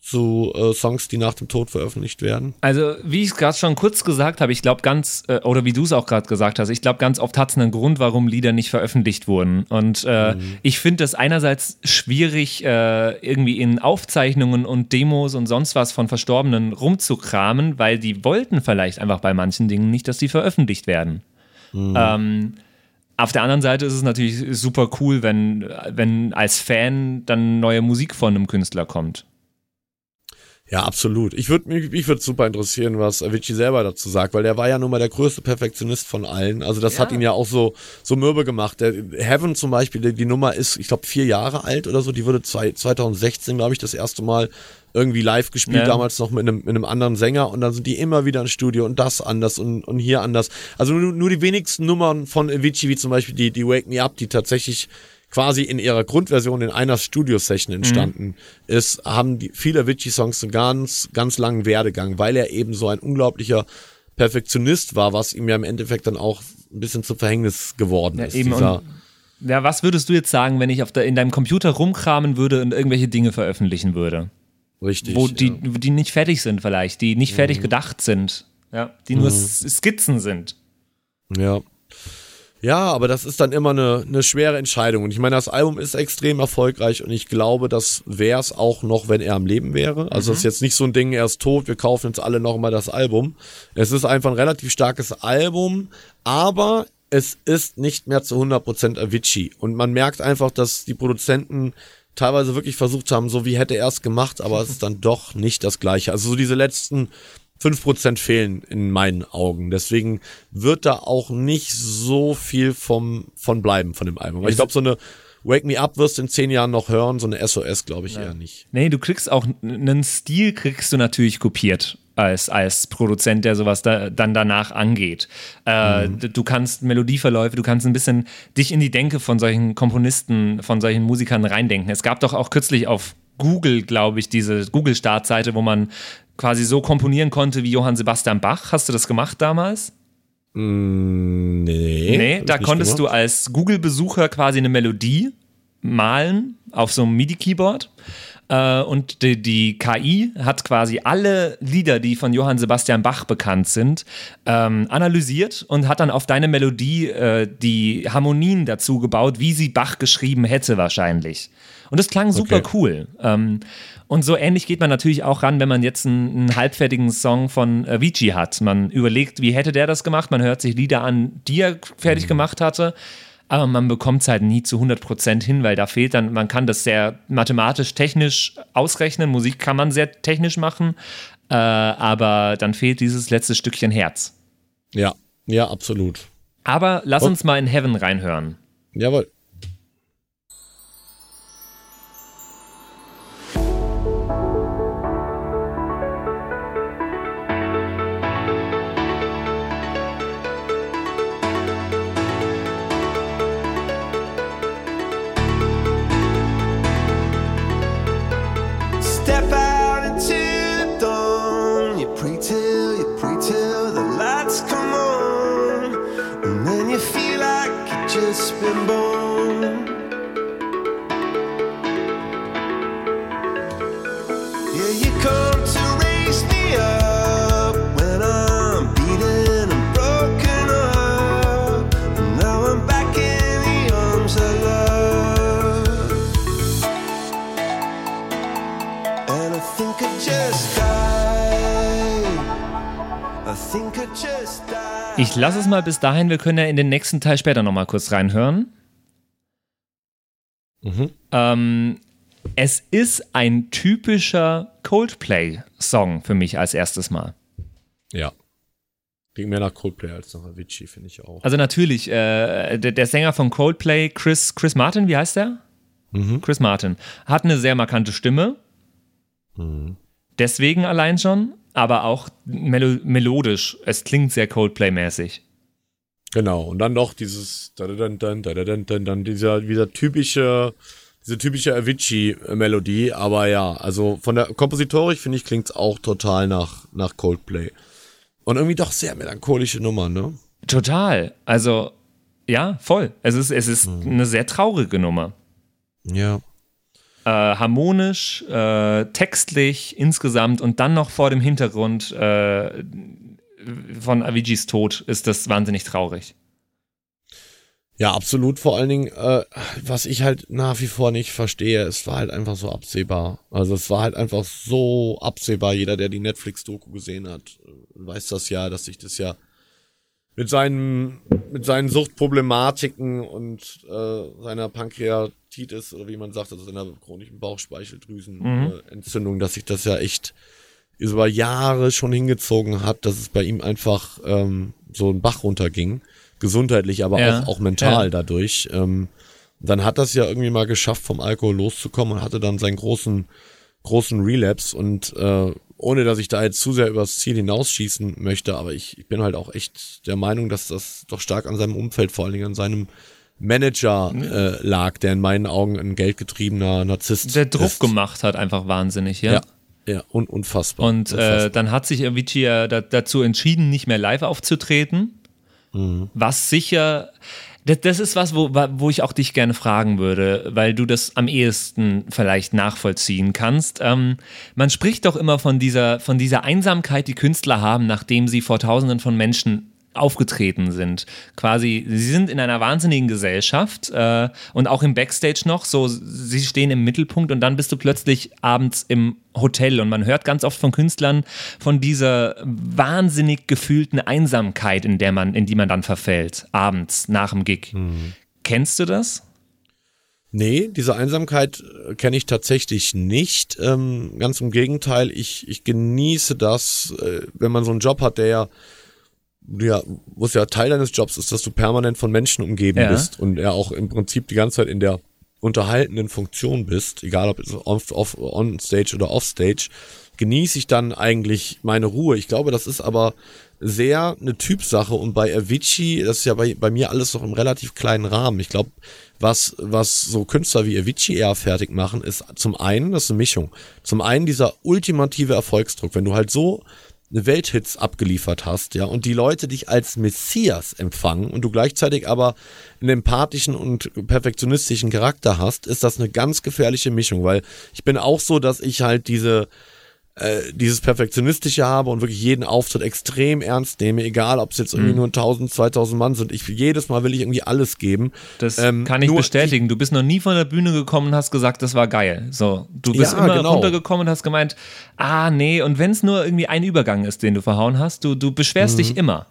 zu äh, Songs, die nach dem Tod veröffentlicht werden? Also, wie ich es gerade schon kurz gesagt habe, ich glaube ganz, äh, oder wie du es auch gerade gesagt hast, ich glaube ganz oft hat es einen Grund, warum Lieder nicht veröffentlicht wurden. Und äh, ich finde das einerseits schwierig, äh, irgendwie in Aufzeichnungen und Demos und sonst was von Verstorbenen rumzukramen, weil die wollten vielleicht einfach bei manchen Dingen nicht, dass die veröffentlicht werden. Ähm, auf der anderen Seite ist es natürlich super cool, wenn, wenn als Fan dann neue Musik von einem Künstler kommt. Ja, absolut. Ich würde mich, mich würde super interessieren, was Avicii selber dazu sagt, weil der war ja nun mal der größte Perfektionist von allen. Also das Ja. hat ihn ja auch so so mürbe gemacht. Der Heaven zum Beispiel, die, die Nummer ist, ich glaube, vier Jahre alt oder so. Die wurde zwei, 2016, glaube ich, das erste Mal irgendwie live gespielt, Ja. damals noch mit einem, mit einem anderen Sänger und dann sind die immer wieder ins Studio und das anders und, und hier anders. Also nur, nur die wenigsten Nummern von Avicii, wie zum Beispiel die, die Wake Me Up, die tatsächlich quasi in ihrer Grundversion in einer Studio-Session entstanden ist, haben die viele Avicii-Songs einen ganz, ganz langen Werdegang, weil er eben so ein unglaublicher Perfektionist war, was ihm ja im Endeffekt dann auch ein bisschen zum Verhängnis geworden Ja, ist. eben. Dieser, ja, was würdest du jetzt sagen, wenn ich auf der, in deinem Computer rumkramen würde und irgendwelche Dinge veröffentlichen würde? richtig. wo die, ja. Mhm. die nicht fertig sind vielleicht, die nicht fertig gedacht sind, ja, die nur S- Skizzen sind. Ja. Ja, aber das ist dann immer eine, eine schwere Entscheidung. Und ich meine, das Album ist extrem erfolgreich und ich glaube, das wäre es auch noch, wenn er am Leben wäre. Also es ist jetzt nicht so ein Ding, er ist tot, wir kaufen jetzt alle nochmal das Album. Es ist einfach ein relativ starkes Album, aber es ist nicht mehr zu 100% Avicii. Und man merkt einfach, dass die Produzenten teilweise wirklich versucht haben, so wie hätte er es gemacht, aber es ist dann doch nicht das Gleiche. Also so diese letzten 5% fehlen in meinen Augen. Deswegen wird da auch nicht so viel vom, von bleiben von dem Album. Weil ich glaube, so eine Wake Me Up wirst du in zehn Jahren noch hören, so eine SOS glaube ich eher nicht. Nee, du kriegst auch einen Stil, kriegst du natürlich kopiert als, als Produzent, der sowas da, dann danach angeht. Äh, d- Du kannst Melodieverläufe, du kannst ein bisschen dich in die Denke von solchen Komponisten, von solchen Musikern reindenken. Es gab doch auch kürzlich auf Google, glaube ich, diese Google-Startseite, wo man quasi so komponieren konnte wie Johann Sebastian Bach. Hast du das gemacht damals? Mm, nee. Nee, da konntest gemacht. du als Google-Besucher quasi eine Melodie malen auf so einem MIDI-Keyboard. Äh, und die, die KI hat quasi alle Lieder, die von Johann Sebastian Bach bekannt sind, ähm, analysiert und hat dann auf deine Melodie äh, die Harmonien dazu gebaut, wie sie Bach geschrieben hätte wahrscheinlich. Und das klang super Okay. cool. Ähm, und so ähnlich geht man natürlich auch ran, wenn man jetzt einen, einen halbfertigen Song von Avicii hat. Man überlegt, wie hätte der das gemacht? Man hört sich Lieder an, die er fertig gemacht hatte. Aber man bekommt es halt nie zu 100% hin, weil da fehlt dann, man kann das sehr mathematisch, technisch ausrechnen. Musik kann man sehr technisch machen, äh, aber dann fehlt dieses letzte Stückchen Herz. Ja, ja, absolut. Aber lass uns mal in Heaven reinhören. Jawohl. Ich lasse es mal bis dahin, wir können ja in den nächsten Teil später nochmal kurz reinhören. Mhm. Ähm, es ist ein typischer Coldplay-Song für mich als erstes Mal. Ja. Ging mehr nach Coldplay als nach Avicii, finde ich auch. Also natürlich, äh, der, der Sänger von Coldplay, Chris, Chris Martin, wie heißt der? Mhm. Chris Martin, hat eine sehr markante Stimme. Mhm. Deswegen allein schon, aber auch melo melodisch. Es klingt sehr Coldplay-mäßig. Genau, und dann noch dieses dann, dann, dann, dann, dann, dann dieser, dieser typische, diese typische Avicii-Melodie, aber ja, also von der Kompositorik finde ich klingt's auch total nach, nach Coldplay. Und irgendwie doch sehr melancholische Nummer, ne? Total. Also, ja, voll. Es ist, es ist eine sehr traurige Nummer. Ja. Äh, harmonisch, äh, textlich insgesamt und dann noch vor dem Hintergrund äh, von Aviciis Tod ist das wahnsinnig traurig. Ja, absolut. Vor allen Dingen, äh, was ich halt nach wie vor nicht verstehe, es war halt einfach so absehbar. Also es war halt einfach so absehbar. Jeder, der die Netflix-Doku gesehen hat, äh, weiß das ja, dass sich das ja mit seinen, mit seinen Suchtproblematiken und äh, seiner Pankreatitis oder wie man sagt, also seiner chronischen Bauchspeicheldrüsenentzündung, äh, dass sich das ja echt über Jahre schon hingezogen hat, dass es bei ihm einfach ähm, so ein Bach runterging. Gesundheitlich, aber Ja, auch, auch mental ja. dadurch. Ähm, dann hat das ja irgendwie mal geschafft, vom Alkohol loszukommen und hatte dann seinen großen, großen Relapse und äh, ohne dass ich da jetzt zu sehr übers Ziel hinausschießen möchte, aber ich, ich bin halt auch echt der Meinung, dass das doch stark an seinem Umfeld, vor allen Dingen an seinem Manager äh, lag, der in meinen Augen ein geldgetriebener Narzisst Der Druck ist. gemacht hat, einfach wahnsinnig, ja. Ja, ja, un unfassbar. Und unfassbar. äh, dann hat sich Avicii ja da, dazu entschieden, nicht mehr live aufzutreten. Was sicher, das, das ist was, wo, wo ich auch dich gerne fragen würde, weil du das am ehesten vielleicht nachvollziehen kannst. Ähm, man spricht doch immer von dieser, von dieser Einsamkeit, die Künstler haben, nachdem sie vor Tausenden von Menschen aufgetreten sind. Quasi, sie sind in einer wahnsinnigen Gesellschaft äh, und auch im Backstage noch, so sie stehen im Mittelpunkt und dann bist du plötzlich abends im Hotel und man hört ganz oft von Künstlern von dieser wahnsinnig gefühlten Einsamkeit, in der man, in die man dann verfällt, abends nach dem Gig. Kennst du das? Nee, diese Einsamkeit äh, kenne ich tatsächlich nicht. Ähm, ganz im Gegenteil, ich, ich genieße das, äh, wenn man so einen Job hat, der ja, ja, wo es ja Teil deines Jobs ist, dass du permanent von Menschen umgeben Ja. bist und ja auch im Prinzip die ganze Zeit in der unterhaltenden Funktion bist, egal ob es off, off, on stage oder off stage, genieße ich dann eigentlich meine Ruhe. Ich glaube, das ist aber sehr eine Typsache und bei Avicii, das ist ja bei, bei mir alles noch im relativ kleinen Rahmen. Ich glaube, was, was so Künstler wie Avicii eher fertig machen, ist zum einen, das ist eine Mischung. Zum einen dieser ultimative Erfolgsdruck, wenn du halt so Welthits abgeliefert hast, ja, und die Leute dich als Messias empfangen und du gleichzeitig aber einen empathischen und perfektionistischen Charakter hast, ist das eine ganz gefährliche Mischung, weil ich bin auch so, dass ich halt diese äh, dieses Perfektionistische habe und wirklich jeden Auftritt extrem ernst nehme, egal ob es jetzt Mhm. irgendwie nur 1000, 2000 Mann sind. Ich, jedes Mal will ich irgendwie alles geben. Das Ähm, kann ich bestätigen. Du bist noch nie von der Bühne gekommen und hast gesagt, das war geil. So, du bist Ja, immer genau. runtergekommen und hast gemeint, ah nee, und wenn es nur irgendwie ein Übergang ist, den du verhauen hast, du, du beschwerst dich immer.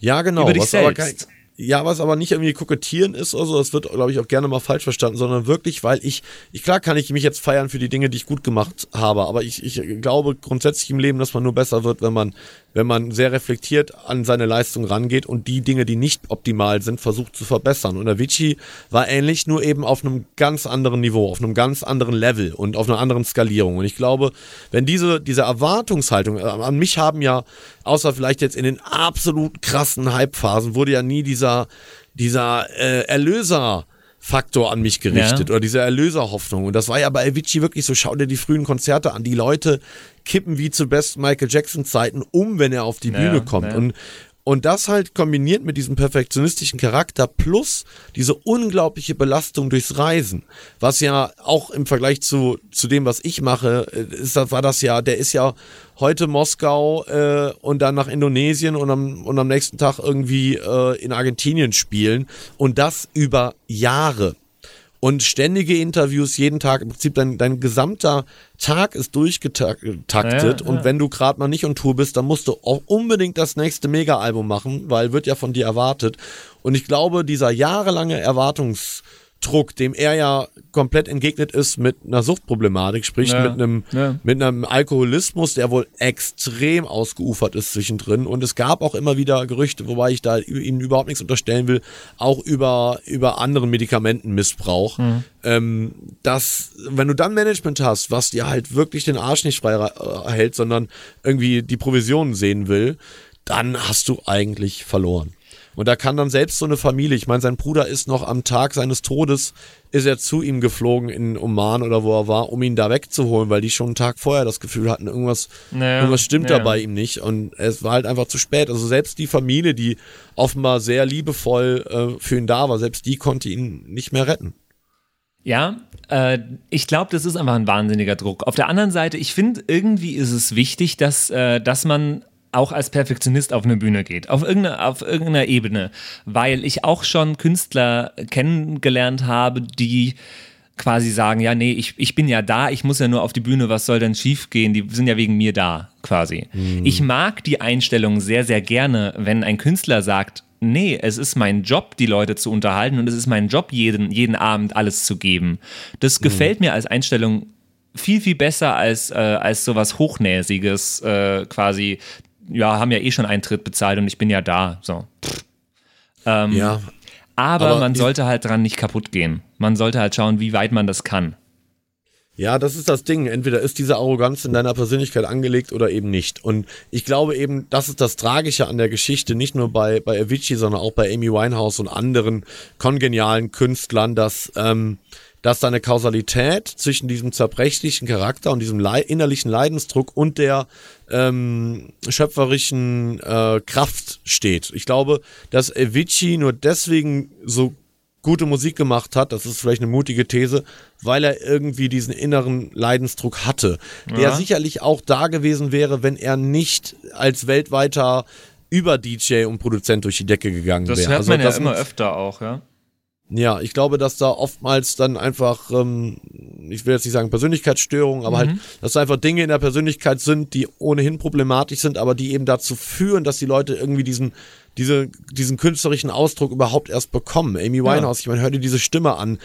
Ja, genau. Über dich was aber selbst. kein, ja, was aber nicht irgendwie kokettieren ist oder so, das wird, glaube ich, auch gerne mal falsch verstanden, sondern wirklich, weil ich, ich, klar kann ich mich jetzt feiern für die Dinge, die ich gut gemacht habe, aber ich, ich glaube grundsätzlich im Leben, dass man nur besser wird, wenn man, wenn man sehr reflektiert an seine Leistung rangeht und die Dinge, die nicht optimal sind, versucht zu verbessern. Und Avicii war ähnlich, nur eben auf einem ganz anderen Niveau, auf einem ganz anderen Level und auf einer anderen Skalierung. Und ich glaube, wenn diese, diese Erwartungshaltung, äh, an mich haben ja, außer vielleicht jetzt in den absolut krassen Hype-Phasen, wurde ja nie dieser, dieser äh, Erlöser Faktor an mich gerichtet Ja. oder diese Erlöserhoffnung. Und das war ja bei Avicii wirklich so, schau dir die frühen Konzerte an. Die Leute kippen wie zu besten Michael Jackson Zeiten um, wenn er auf die Ja, Bühne kommt. ja. Und und das halt kombiniert mit diesem perfektionistischen Charakter plus diese unglaubliche Belastung durchs Reisen, was ja auch im Vergleich zu, zu dem, was ich mache, äh, ist, das- war das ja, der ist ja heute Moskau äh, und dann nach Indonesien und am, und am nächsten Tag irgendwie äh, in Argentinien spielen und das über Jahre und ständige Interviews jeden Tag. Im Prinzip dein, dein gesamter Tag ist durchgetaktet Ja, und ja. wenn du gerade mal nicht on Tour bist, dann musst du auch unbedingt das nächste Mega-Album machen, weil wird ja von dir erwartet. Und ich glaube, dieser jahrelange Erwartungsdruck, dem er ja komplett entgegnet ist mit einer Suchtproblematik, sprich Ja, mit einem ja. mit einem Alkoholismus, der wohl extrem ausgeufert ist zwischendrin. Und es gab auch immer wieder Gerüchte, wobei ich da ihnen überhaupt nichts unterstellen will, auch über, über anderen Medikamentenmissbrauch. Ähm, dass, wenn du dann Management hast, was dir halt wirklich den Arsch nicht frei äh, hält, sondern irgendwie die Provisionen sehen will, dann hast du eigentlich verloren. Und da kann dann selbst so eine Familie, ich meine, sein Bruder ist noch am Tag seines Todes, ist er zu ihm geflogen in Oman oder wo er war, um ihn da wegzuholen, weil die schon einen Tag vorher das Gefühl hatten, irgendwas, Naja, irgendwas stimmt ja. da bei ihm nicht. Und es war halt einfach zu spät. Also selbst die Familie, die offenbar sehr liebevoll äh, für ihn da war, selbst die konnte ihn nicht mehr retten. Ja, äh, ich glaube, das ist einfach ein wahnsinniger Druck. Auf der anderen Seite, ich finde, irgendwie ist es wichtig, dass, äh, dass man auch als Perfektionist auf eine Bühne geht, auf irgendeiner, auf irgendeiner Ebene, weil ich auch schon Künstler kennengelernt habe, die quasi sagen, ja, nee, ich, ich bin ja da, ich muss ja nur auf die Bühne, was soll denn schiefgehen? Die sind ja wegen mir da, quasi. Ich mag die Einstellung sehr, sehr gerne, wenn ein Künstler sagt, nee, es ist mein Job, die Leute zu unterhalten und es ist mein Job, jeden, jeden Abend alles zu geben. Das gefällt mir als Einstellung viel, viel besser als, äh, als sowas Hochnäsiges, äh, quasi, ja, haben ja eh schon Eintritt bezahlt und ich bin ja da, so. Ähm, Ja, aber, Aber man sollte halt dran nicht kaputt gehen. Man sollte halt schauen, wie weit man das kann. Ja, das ist das Ding. Entweder ist diese Arroganz in deiner Persönlichkeit angelegt oder eben nicht. Und ich glaube eben, das ist das Tragische an der Geschichte, nicht nur bei, bei Avicii, sondern auch bei Amy Winehouse und anderen kongenialen Künstlern, dass, ähm, dass da eine Kausalität zwischen diesem zerbrechlichen Charakter und diesem Lei innerlichen Leidensdruck und der ähm, schöpferischen äh, Kraft steht. Ich glaube, dass Avicii nur deswegen so gute Musik gemacht hat, das ist vielleicht eine mutige These, weil er irgendwie diesen inneren Leidensdruck hatte, der Ja. sicherlich auch da gewesen wäre, wenn er nicht als weltweiter Über-DJ und Produzent durch die Decke gegangen Das wäre. hört man ja immer öfter auch, ja. Ja, ich glaube, dass da oftmals dann einfach, ähm, ich will jetzt nicht sagen Persönlichkeitsstörungen, aber Mhm. halt, dass da einfach Dinge in der Persönlichkeit sind, die ohnehin problematisch sind, aber die eben dazu führen, dass die Leute irgendwie diesen, diese, diesen künstlerischen Ausdruck überhaupt erst bekommen. Amy Winehouse, ich meine, hör dir diese Stimme an.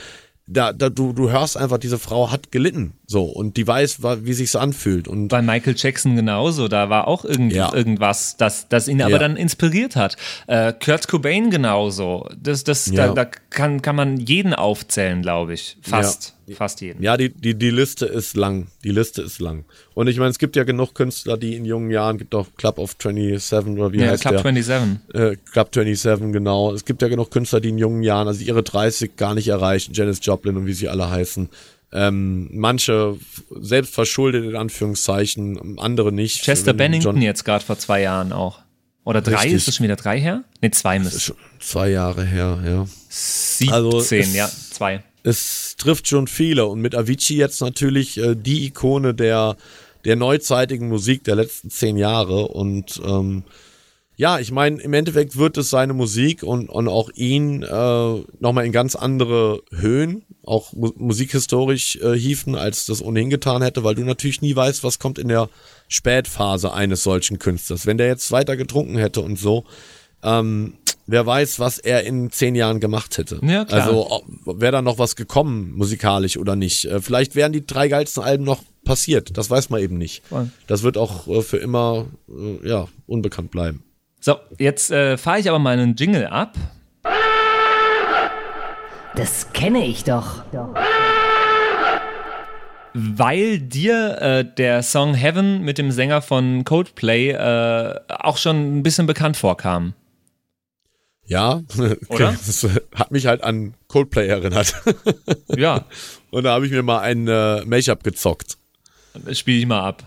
Da, da, du, du hörst einfach, diese Frau hat gelitten. So, und die weiß, wie sich's anfühlt. Und Bei Michael Jackson genauso, da war auch irgend, Ja. irgendwas, das, das ihn aber Ja. dann inspiriert hat. Äh, Kurt Cobain genauso. Das, das, Ja. da, da kann, kann man jeden aufzählen, glaube ich. Fast. Fast jeden. Ja, die, die, die Liste ist lang. Die Liste ist lang. Und ich meine, es gibt ja genug Künstler, die in jungen Jahren, gibt auch Club of 27 oder wie Ja, heißt Club der? 27. Äh, Club 27, genau. Es gibt ja genug Künstler, die in jungen Jahren, also ihre 30 gar nicht erreichen. Janis Joplin und wie sie alle heißen. Ähm, manche selbst verschuldet in Anführungszeichen, andere nicht. Chester Wenn Bennington John- jetzt gerade vor zwei Jahren auch. Oder drei, Richtig. ist das schon wieder drei her? Ne, zwei müssen. Zwei Jahre her, ja. 17, Also ja, zwei. Es trifft schon viele und mit Avicii jetzt natürlich äh, die Ikone der, der neuzeitigen Musik der letzten zehn Jahre und ähm, ja, ich meine, im Endeffekt wird es seine Musik und, und auch ihn äh, nochmal in ganz andere Höhen, auch mu musikhistorisch äh, hieven, als das ohnehin getan hätte, weil du natürlich nie weißt, was kommt in der Spätphase eines solchen Künstlers. Wenn der jetzt weiter getrunken hätte und so, ähm, wer weiß, was er in zehn Jahren gemacht hätte. Ja, klar. Also wäre da noch was gekommen, musikalisch oder nicht. Äh, vielleicht wären die drei geilsten Alben noch passiert. Das weiß man eben nicht. Voll. Das wird auch äh, für immer äh, ja, unbekannt bleiben. So, jetzt äh, fahre ich aber mal einen Jingle ab. Das kenne ich doch. Weil dir äh, der Song Heaven mit dem Sänger von Coldplay äh, auch schon ein bisschen bekannt vorkam. Ja, Oder? das hat mich halt an Coldplay erinnert. Ja, Und da habe ich mir mal ein äh, Make-up gezockt. das spiele ich mal ab.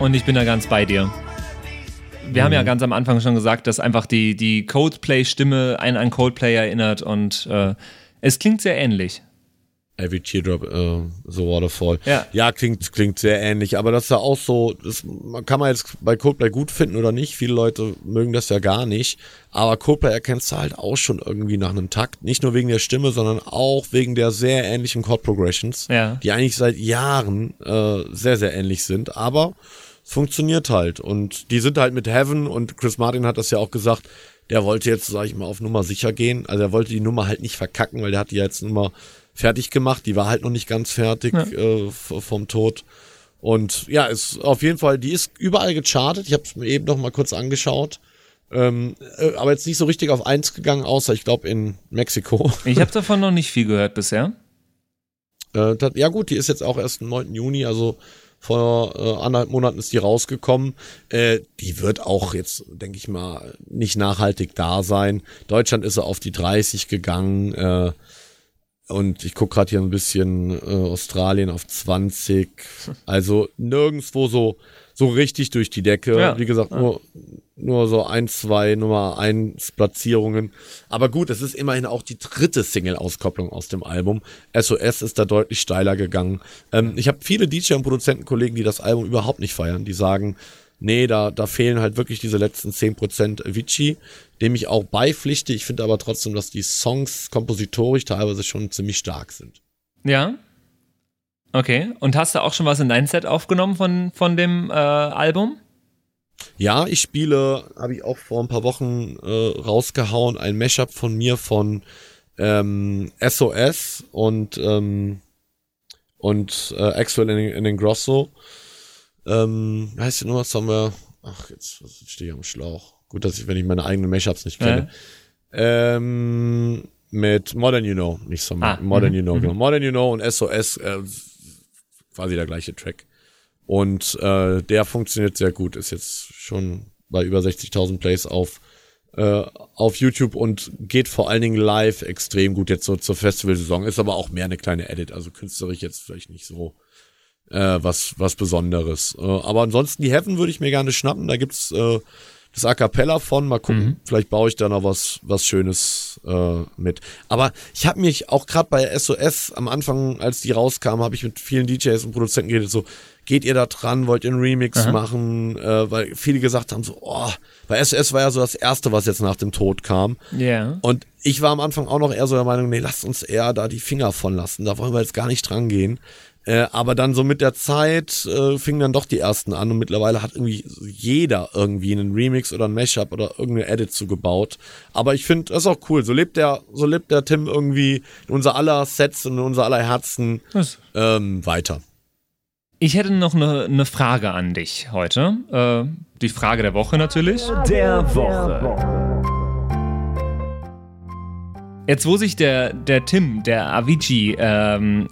Und ich bin da ganz bei dir. Wir haben ja ganz am Anfang schon gesagt, dass einfach die, die Coldplay-Stimme einen an Coldplay erinnert und äh, es klingt sehr ähnlich. Every Teardrop, äh, The Waterfall. Ja. ja, klingt, klingt sehr ähnlich, aber das ist ja auch so, das kann man jetzt bei Coldplay gut finden oder nicht. Viele Leute mögen das ja gar nicht. Aber Coldplay erkennst du halt auch schon irgendwie nach einem Takt. Nicht nur wegen der Stimme, sondern auch wegen der sehr ähnlichen Chord Progressions, Ja. die eigentlich seit Jahren äh, sehr, sehr ähnlich sind. Aber es funktioniert halt. Und die sind halt mit Heaven und Chris Martin hat das ja auch gesagt, der wollte jetzt, sag ich mal, auf Nummer sicher gehen. Also er wollte die Nummer halt nicht verkacken, weil der hat die jetzt Nummer fertig gemacht. Die war halt noch nicht ganz fertig äh, v- vom Tod. Und ja, ist auf jeden Fall, die ist überall gechartet. Ich habe es mir eben noch mal kurz angeschaut. Ähm, äh, aber jetzt nicht so richtig auf eins gegangen, außer ich glaube in Mexiko. Ich habe davon noch nicht viel gehört bisher. Äh, dat- ja gut, die ist jetzt auch erst am 9. Juni, also Vor äh, anderthalb Monaten ist die rausgekommen. Äh, die wird auch jetzt, denke ich mal, nicht nachhaltig da sein. Deutschland ist auf die 30 gegangen. Äh, und ich gucke gerade hier ein bisschen äh, Australien auf 20. Also nirgendwo so, so richtig durch die Decke. Ja. Wie gesagt, nur, nur so ein, zwei Nummer 1 Platzierungen. Aber gut, es ist immerhin auch die dritte Single-Auskopplung aus dem Album. SOS ist da deutlich steiler gegangen. Ähm, ich habe viele DJ- und Produzentenkollegen, die das Album überhaupt nicht feiern. Die sagen, nee, da, da fehlen halt wirklich diese letzten 10% Avicii, dem ich auch beipflichte. Ich finde aber trotzdem, dass die Songs kompositorisch teilweise schon ziemlich stark sind. Ja. Okay. Und hast du auch schon was in dein Set aufgenommen von, von dem äh, Album? Ja, ich spiele, habe ich auch vor ein paar Wochen äh, rausgehauen, ein Mashup von mir von ähm, SOS und ähm, und äh, Axel in, in den Grosso. Ähm, heißt die Nummer? Haben wir. Ach, jetzt, stehe ich am Schlauch. Gut, dass ich, wenn ich meine eigenen Mashups nicht kenne. Ähm, mit Modern You Know, nicht so Ah, Modern mhm, You Know, mhm. genau. Modern You Know und SOS, äh, quasi der gleiche Track. Und äh, der funktioniert sehr gut, ist jetzt schon bei über 60.000 Plays auf, äh, auf YouTube und geht vor allen Dingen live extrem gut jetzt so zur Festivalsaison. Ist aber auch mehr eine kleine Edit, also künstlerisch jetzt vielleicht nicht so äh, was, was Besonderes. Äh, aber ansonsten die Heaven würde ich mir gerne schnappen. Da gibt's äh, das A Cappella von. Mal gucken, vielleicht baue ich da noch was, was Schönes äh, mit. Aber ich habe mich auch gerade bei SOS am Anfang, als die rauskam, habe ich mit vielen DJs und Produzenten geredet, so, geht ihr da dran, wollt ihr einen Remix machen? Äh, weil viele gesagt haben, so, oh, bei SOS war ja so das Erste, was jetzt nach dem Tod kam. Ja. Und ich war am Anfang auch noch eher so der Meinung, nee, lasst uns eher da die Finger von lassen. Da wollen wir jetzt gar nicht dran gehen. Äh, aber dann so mit der Zeit äh, fingen dann doch die ersten an und mittlerweile hat irgendwie jeder irgendwie einen Remix oder ein Mashup oder irgendeine Edit zugebaut. Aber ich finde, das ist auch cool. So lebt der, so lebt der Tim irgendwie in unser aller Sets und in unser aller Herzen ähm, weiter. Ich hätte noch eine, eine Frage an dich heute. Äh, die Frage der Woche natürlich. Der Woche. Jetzt, wo sich der, der Tim, der Avicii, ähm,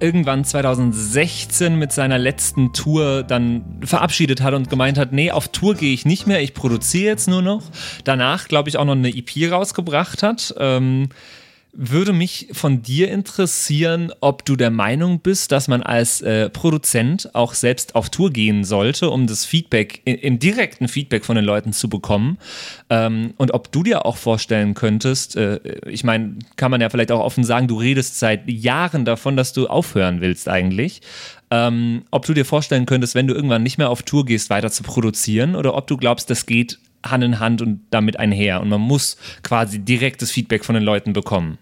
irgendwann 2016 mit seiner letzten Tour dann verabschiedet hat und gemeint hat, nee, auf Tour gehe ich nicht mehr, ich produziere jetzt nur noch. Danach, glaube ich, auch noch eine EP rausgebracht hat. Ähm, würde mich von dir interessieren, ob du der Meinung bist, dass man als äh, Produzent auch selbst auf Tour gehen sollte, um das Feedback, im direkten Feedback von den Leuten zu bekommen. Ähm, und ob du dir auch vorstellen könntest, äh, ich meine, kann man ja vielleicht auch offen sagen, du redest seit Jahren davon, dass du aufhören willst eigentlich. Ähm, ob du dir vorstellen könntest, wenn du irgendwann nicht mehr auf Tour gehst, weiter zu produzieren oder ob du glaubst, das geht Hand in Hand und damit einher und man muss quasi direktes Feedback von den Leuten bekommen.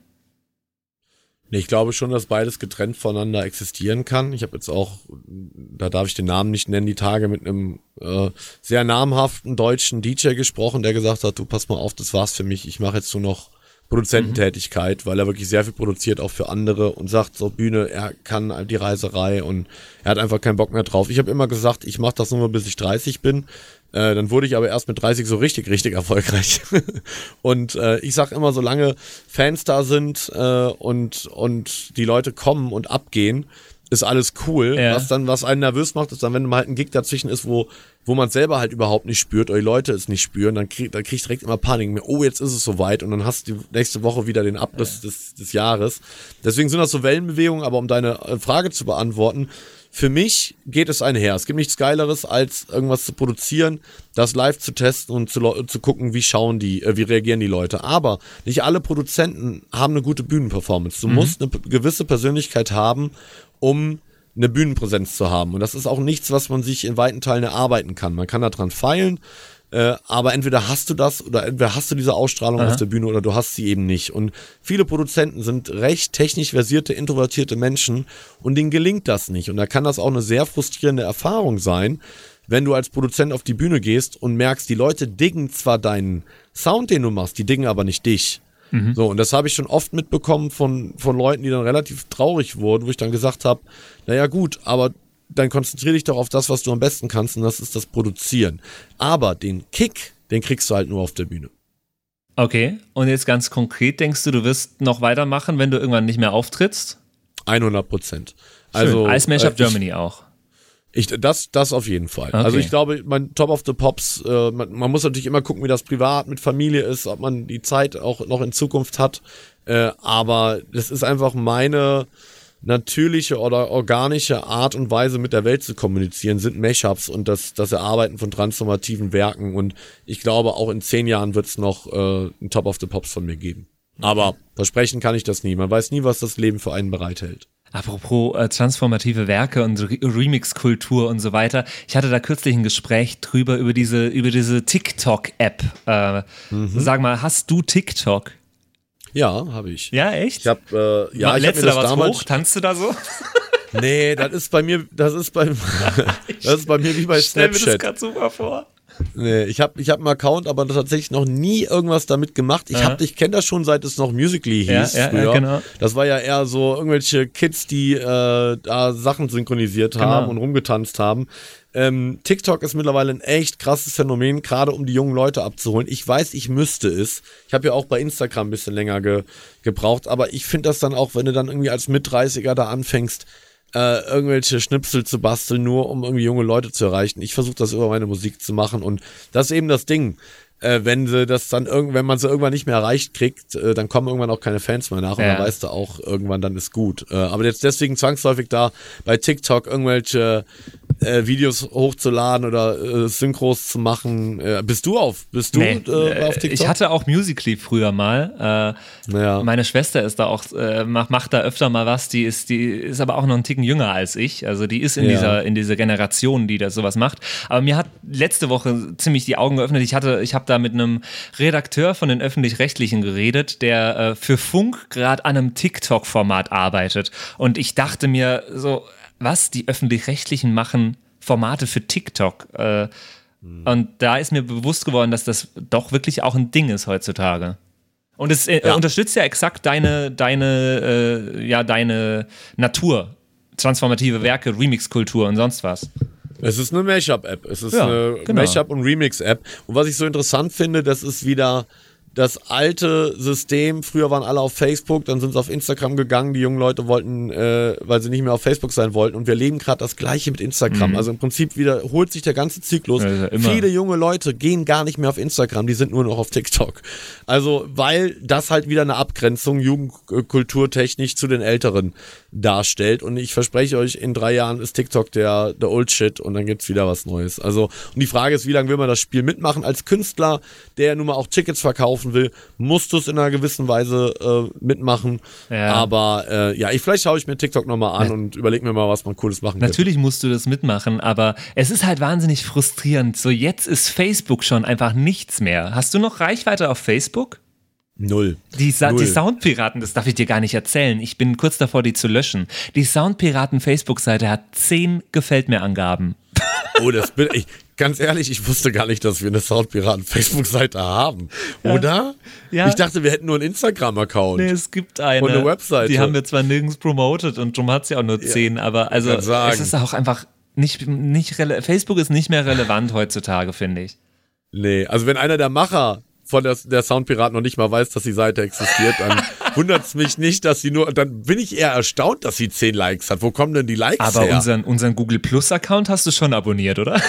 Nee, Ich glaube schon, dass beides getrennt voneinander existieren kann. Ich habe jetzt auch, da darf ich den Namen nicht nennen, die Tage mit einem äh, sehr namhaften deutschen DJ gesprochen, der gesagt hat, du pass mal auf, das war's für mich. Ich mache jetzt nur noch Produzententätigkeit, weil er wirklich sehr viel produziert, auch für andere und sagt so Bühne, er kann die Reiserei und er hat einfach keinen Bock mehr drauf. Ich habe immer gesagt, ich mache das nur bis ich 30 bin. Äh, dann wurde ich aber erst mit 30 so richtig, richtig erfolgreich. und äh, ich sag immer, solange Fans da sind äh, und, und die Leute kommen und abgehen, ist alles cool. Ja. Was dann, was einen nervös macht, ist dann, wenn mal halt ein Gig dazwischen ist, wo, wo man selber halt überhaupt nicht spürt oder die Leute es nicht spüren, dann krieg, dann krieg ich direkt immer Panik. Mir, oh, jetzt ist es soweit und dann hast du nächste Woche wieder den Abriss des, des Jahres. Deswegen sind das so Wellenbewegungen, aber um deine äh, Frage zu beantworten, für mich geht es einher. Es gibt nichts Geileres, als irgendwas zu produzieren, das live zu testen und zu, zu gucken, wie schauen die, äh, wie reagieren die Leute. Aber nicht alle Produzenten haben eine gute Bühnenperformance. Du musst eine gewisse Persönlichkeit haben, um eine Bühnenpräsenz zu haben. Und das ist auch nichts, was man sich in weiten Teilen erarbeiten kann. Man kann daran feilen, äh, aber entweder hast du das oder entweder hast du diese Ausstrahlung auf der Bühne oder du hast sie eben nicht. Und viele Produzenten sind recht technisch versierte, introvertierte Menschen und denen gelingt das nicht. Und da kann das auch eine sehr frustrierende Erfahrung sein, wenn du als Produzent auf die Bühne gehst und merkst, die Leute diggen zwar deinen Sound, den du machst, die diggen aber nicht dich. So, und das habe ich schon oft mitbekommen von, von Leuten, die dann relativ traurig wurden, wo ich dann gesagt habe, naja gut, aber dann konzentriere dich doch auf das, was du am besten kannst, und das ist das Produzieren. Aber den Kick, den kriegst du halt nur auf der Bühne. Okay, und jetzt ganz konkret, denkst du, du wirst noch weitermachen, wenn du irgendwann nicht mehr auftrittst? 100 Prozent. Also, Also, als Mashup äh, Germany auch. Ich, das, das auf jeden Fall. Okay. Also ich glaube, mein Top of the Pops, äh, man, man muss natürlich immer gucken, wie das privat mit Familie ist, ob man die Zeit auch noch in Zukunft hat. Äh, aber das ist einfach meine natürliche oder organische Art und Weise mit der Welt zu kommunizieren, sind Mashups und das, das Erarbeiten von transformativen Werken. Und ich glaube, auch in zehn Jahren wird es noch äh, ein Top of the Pops von mir geben. Aber versprechen kann ich das nie. Man weiß nie, was das Leben für einen bereithält. Apropos äh, transformative Werke und Re Remix-Kultur und so weiter. Ich hatte da kürzlich ein Gespräch drüber über diese, über diese TikTok-App. Äh, Sag mal, hast du TikTok? Ja, habe ich. Ja, echt? Ich habe äh, ja, ich hab mir da das was damals. hoch? Tanzt du da so? Nee, das ist bei mir, das ist bei, das ist bei mir wie bei Stell mir das Snapchat. gerade super vor. Nee, ich habe ich hab einen Account, aber tatsächlich noch nie irgendwas damit gemacht. Ich, hab- ich kenne das schon, seit es noch Musically Ja, hieß. ja, ja, früher. genau. Das war ja eher so irgendwelche Kids, die äh, da Sachen synchronisiert haben Genau. und rumgetanzt haben. Ähm, TikTok ist mittlerweile ein echt krasses Phänomen, gerade um die jungen Leute abzuholen. Ich weiß, ich müsste es. Ich habe ja auch bei Instagram ein bisschen länger ge gebraucht, aber ich finde das dann auch, wenn du dann irgendwie als Mit-30er da anfängst, äh, irgendwelche Schnipsel zu basteln, nur um irgendwie junge Leute zu erreichen. Ich versuche das über meine Musik zu machen und das ist eben das Ding. Äh, wenn sie das dann irgend, wenn man sie irgendwann nicht mehr erreicht kriegt, äh, dann kommen irgendwann auch keine Fans mehr nach und Ja. dann weißt du auch irgendwann, dann ist gut. Äh, aber jetzt deswegen zwangsläufig da bei TikTok irgendwelche äh, Videos hochzuladen oder äh, Synchros zu machen. Äh, bist du auf? Bist du Nee, äh, auf äh, TikTok? ich hatte auch Musically früher mal. Äh, Ja. Meine Schwester ist da auch, macht, macht da öfter mal was. Die ist, die ist aber auch noch einen Ticken jünger als ich. Also die ist in Ja. dieser, in dieser Generation, die da sowas macht. Aber mir hat letzte Woche ziemlich die Augen geöffnet. Ich hatte, ich habe da mit einem Redakteur von den öffentlich-rechtlichen geredet, der für Funk gerade an einem TikTok-Format arbeitet. Und ich dachte mir so, was die öffentlich-rechtlichen machen Formate für TikTok. Äh, Und da ist mir bewusst geworden, dass das doch wirklich auch ein Ding ist heutzutage. Und es äh, Ja. unterstützt ja exakt deine, deine, äh, ja, deine Natur. Transformative Werke, Remix-Kultur und sonst was. Es ist eine Mashup-App. Es ist Ja, eine genau. Mashup- und Remix-App. Und was ich so interessant finde, das ist wieder das alte System. Früher waren alle auf Facebook, dann sind sie auf Instagram gegangen. Die jungen Leute wollten, äh, weil sie nicht mehr auf Facebook sein wollten. Und wir leben gerade das Gleiche mit Instagram. Also im Prinzip wiederholt sich der ganze Zyklus. Mhm. Immer. Viele junge Leute gehen gar nicht mehr auf Instagram, die sind nur noch auf TikTok. Also, weil das halt wieder eine Abgrenzung jugendkulturtechnisch zu den Älteren darstellt. Und ich verspreche euch, in drei Jahren ist TikTok der, der Old Shit und dann gibt's wieder was Neues. Also, und die Frage ist, wie lange will man das Spiel mitmachen? Als Künstler, der nun mal auch Tickets verkaufen will, musst du es in einer gewissen Weise äh, mitmachen. Ja. Aber äh, ja, ich, vielleicht schaue ich mir TikTok nochmal an und überlege mir mal, was man Cooles machen kann. Natürlich musst du das mitmachen, aber es ist halt wahnsinnig frustrierend. So, jetzt ist Facebook schon einfach nichts mehr. Hast du noch Reichweite auf Facebook? Null. Die, Sa Null. die Soundpiraten, das darf ich dir gar nicht erzählen. Ich bin kurz davor, die zu löschen. Die Soundpiraten Facebook-Seite hat 10 Gefällt mir Angaben. Oh, das bin ich. Ganz ehrlich, ich wusste gar nicht, dass wir eine Soundpiraten Facebook-Seite haben. Oder? Ja. Ich dachte, wir hätten nur einen Instagram-Account. Nee, es gibt eine. Und eine Webseite. Die haben wir zwar nirgends promotet und drum hat sie auch nur 10, aber also es ist auch einfach nicht, nicht Facebook ist nicht mehr relevant heutzutage, finde ich. Nee, also wenn einer der Macher von der, der Soundpiraten noch nicht mal weiß, dass die Seite existiert, dann wundert es mich nicht, dass sie nur, dann bin ich eher erstaunt, dass sie 10 Likes hat. Wo kommen denn die Likes Aber her? unseren, unseren Google Plus Account hast du schon abonniert, oder?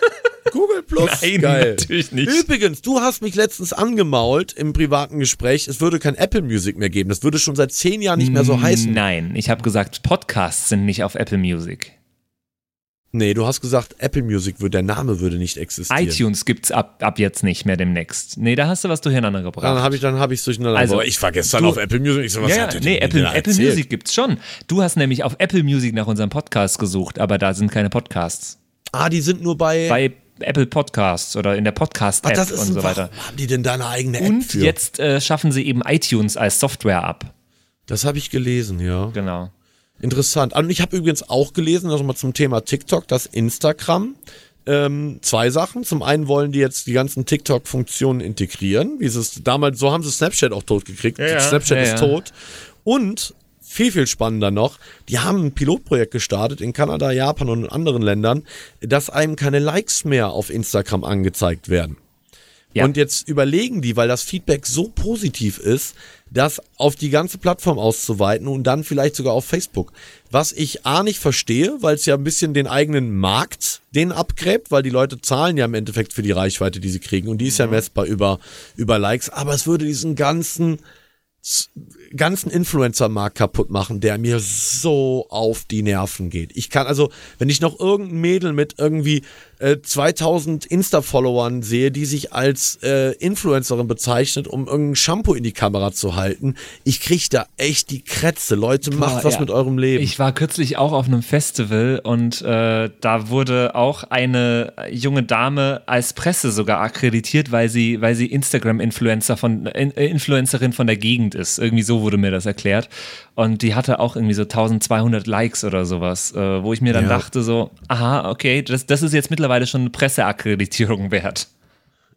Google Plus, Nein, geil. natürlich nicht. Übrigens, du hast mich letztens angemault im privaten Gespräch, es würde kein Apple Music mehr geben. Das würde schon seit zehn Jahren nicht mehr so heißen. Nein, ich habe gesagt, Podcasts sind nicht auf Apple Music. Nee, du hast gesagt, Apple Music würde, der Name würde nicht existieren. iTunes gibt's ab, ab jetzt nicht mehr demnächst. Nee, da hast du was durcheinander Dann gebracht. habe ich dann habe ich durcheinander. Also, Aber ich war gestern du- auf Apple Music. Ich so, was ja, hat der nee, Apple, Apple? Music gibt's schon. Du hast nämlich auf Apple Music nach unserem Podcast gesucht, aber da sind keine Podcasts. Ah, die sind nur bei. Bei Apple Podcasts oder in der Podcast-App und so weiter. Warum haben die denn da eine eigene App Und für? jetzt äh, schaffen sie eben iTunes als Software ab. Das habe ich gelesen, ja. Genau. Interessant. Und ich habe übrigens auch gelesen, also mal zum Thema TikTok, dass Instagram ähm, zwei Sachen. Zum einen wollen die jetzt die ganzen TikTok-Funktionen integrieren, wie es damals, so haben sie Snapchat auch tot gekriegt. Ja. Snapchat Ja, ist ja. tot. Und viel, viel spannender noch, die haben ein Pilotprojekt gestartet in Kanada, Japan und in anderen Ländern, dass einem keine Likes mehr auf Instagram angezeigt werden. Und jetzt überlegen die, weil das Feedback so positiv ist, das auf die ganze Plattform auszuweiten und dann vielleicht sogar auf Facebook. Was ich A nicht verstehe, weil es ja ein bisschen den eigenen Markt den abgräbt, weil die Leute zahlen ja im Endeffekt für die Reichweite, die sie kriegen und die ist ja messbar über, über Likes, aber es würde diesen ganzen ganzen Influencer-Markt kaputt machen, der mir so auf die Nerven geht. Ich kann also, wenn ich noch irgendein Mädel mit irgendwie äh, 2000 Insta-Followern sehe, die sich als äh, Influencerin bezeichnet, um irgendein Shampoo in die Kamera zu halten, ich krieg da echt die Krätze. Leute, macht Boah, was ja. mit eurem Leben. Ich war kürzlich auch auf einem Festival und äh, da wurde auch eine junge Dame als Presse sogar akkreditiert, weil sie, weil sie Instagram-Influencer von äh, Influencerin von der Gegend ist. Irgendwie so wurde mir das erklärt. Und die hatte auch irgendwie so 1200 Likes oder sowas, äh, wo ich mir dann Ja. dachte so, aha, okay, das, das ist jetzt mittlerweile schon eine Presseakkreditierung wert.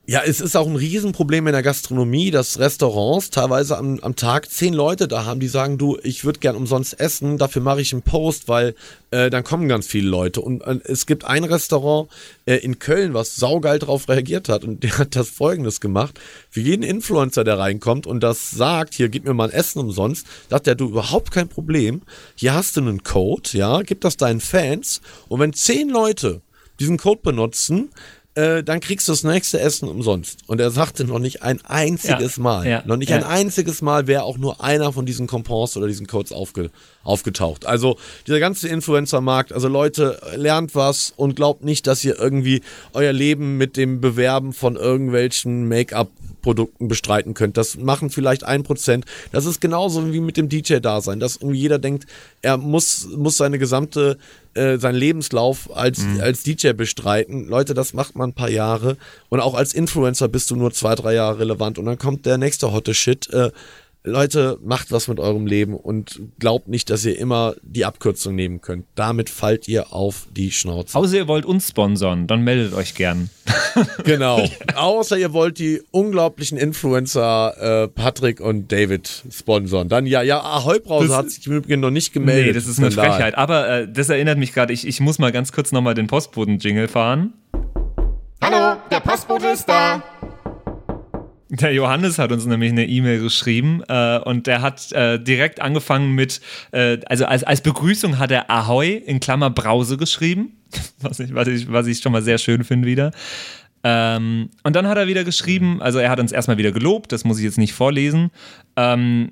Ja, es ist auch ein Riesenproblem in der Gastronomie, dass Restaurants teilweise am, am Tag zehn Leute da haben, die sagen, du, ich würde gern umsonst essen, dafür mache ich einen Post, weil äh, dann kommen ganz viele Leute. Und äh, es gibt ein Restaurant äh, in Köln, was saugeil drauf reagiert hat und der hat das folgendes gemacht. Für jeden Influencer, der reinkommt und das sagt, hier, gib mir mal ein Essen umsonst, sagt er, du, überhaupt kein Problem, hier hast du einen Code, ja, gib das deinen Fans und wenn zehn Leute diesen Code benutzen, äh, dann kriegst du das nächste Essen umsonst. Und er sagte noch nicht ein einziges Ja, Mal, ja, noch nicht ja. ein einziges Mal wäre auch nur einer von diesen Coupons oder diesen Codes aufge, aufgetaucht. Also dieser ganze Influencer-Markt, also Leute, lernt was und glaubt nicht, dass ihr irgendwie euer Leben mit dem Bewerben von irgendwelchen Make-up Produkten bestreiten könnt. Das machen vielleicht ein Prozent. Das ist genauso wie mit dem DJ-Dasein, dass irgendwie jeder denkt, er muss, muss seine gesamte, äh, seinen Lebenslauf als, als DJ bestreiten. Leute, das macht man ein paar Jahre. Und auch als Influencer bist du nur zwei, drei Jahre relevant. Und dann kommt der nächste hotte Shit. Äh, Leute, macht was mit eurem Leben und glaubt nicht, dass ihr immer die Abkürzung nehmen könnt. Damit fallt ihr auf die Schnauze. Außer ihr wollt uns sponsern, dann meldet euch gern. Genau. Außer ihr wollt die unglaublichen Influencer äh, Patrick und David sponsern. Dann ja, ja, Ahoi Brause Das- hat sich im Übrigen noch nicht gemeldet. Nee, das ist eine Skandal. Frechheit. Aber äh, das erinnert mich gerade, ich, ich muss mal ganz kurz nochmal den Postboten-Jingle fahren. Hallo, der Postbote ist da. Der Johannes hat uns nämlich eine E-Mail geschrieben äh, und der hat äh, direkt angefangen mit, äh, also als, als Begrüßung hat er Ahoi in Klammer Brause geschrieben, was ich, was ich, was ich schon mal sehr schön finde wieder. Ähm, und dann hat er wieder geschrieben, also er hat uns erstmal wieder gelobt, das muss ich jetzt nicht vorlesen. Ähm,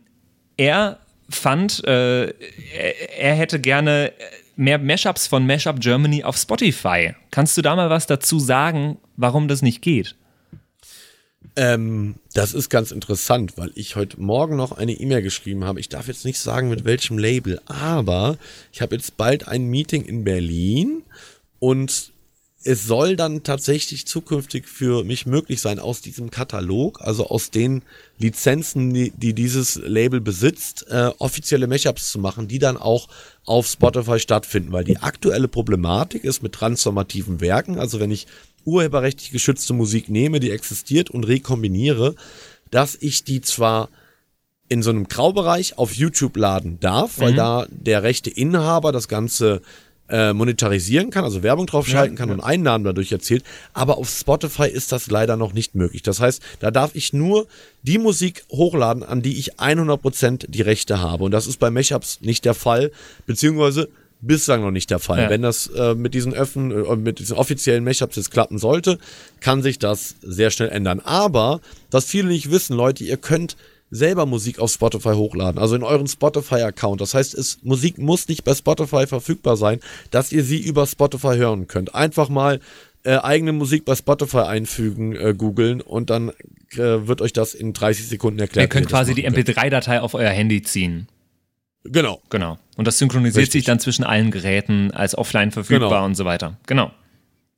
er fand, äh, er, er hätte gerne mehr Mashups von Mashup Germany auf Spotify. Kannst du da mal was dazu sagen, warum das nicht geht? Ähm, das ist ganz interessant, weil ich heute Morgen noch eine E-Mail geschrieben habe. Ich darf jetzt nicht sagen, mit welchem Label, aber ich habe jetzt bald ein Meeting in Berlin und es soll dann tatsächlich zukünftig für mich möglich sein, aus diesem Katalog, also aus den Lizenzen, die, die dieses Label besitzt, äh, offizielle Mashups zu machen, die dann auch auf Spotify stattfinden, weil die aktuelle Problematik ist mit transformativen Werken, also wenn ich urheberrechtlich geschützte Musik nehme, die existiert und rekombiniere, dass ich die zwar in so einem Graubereich auf YouTube laden darf, weil da der rechte Inhaber das Ganze äh, monetarisieren kann, also Werbung draufschalten kann und Einnahmen dadurch erzielt. Aber auf Spotify ist das leider noch nicht möglich. Das heißt, da darf ich nur die Musik hochladen, an die ich 100% die Rechte habe. Und das ist bei Mashups nicht der Fall, beziehungsweise bislang noch nicht der Fall. Ja. Wenn das äh, mit diesen Öffnen, äh, mit diesen offiziellen Mashups jetzt klappen sollte, kann sich das sehr schnell ändern. Aber, was viele nicht wissen, Leute, ihr könnt selber Musik auf Spotify hochladen, also in euren Spotify-Account. Das heißt, es, Musik muss nicht bei Spotify verfügbar sein, dass ihr sie über Spotify hören könnt. Einfach mal äh, eigene Musik bei Spotify einfügen, äh, googeln und dann äh, wird euch das in 30 Sekunden erklärt. Ihr könnt quasi die machen könnt. MP3-Datei auf euer Handy ziehen. Genau. Genau. Und das synchronisiert Richtig. sich dann zwischen allen Geräten als offline verfügbar Genau. und so weiter. Genau.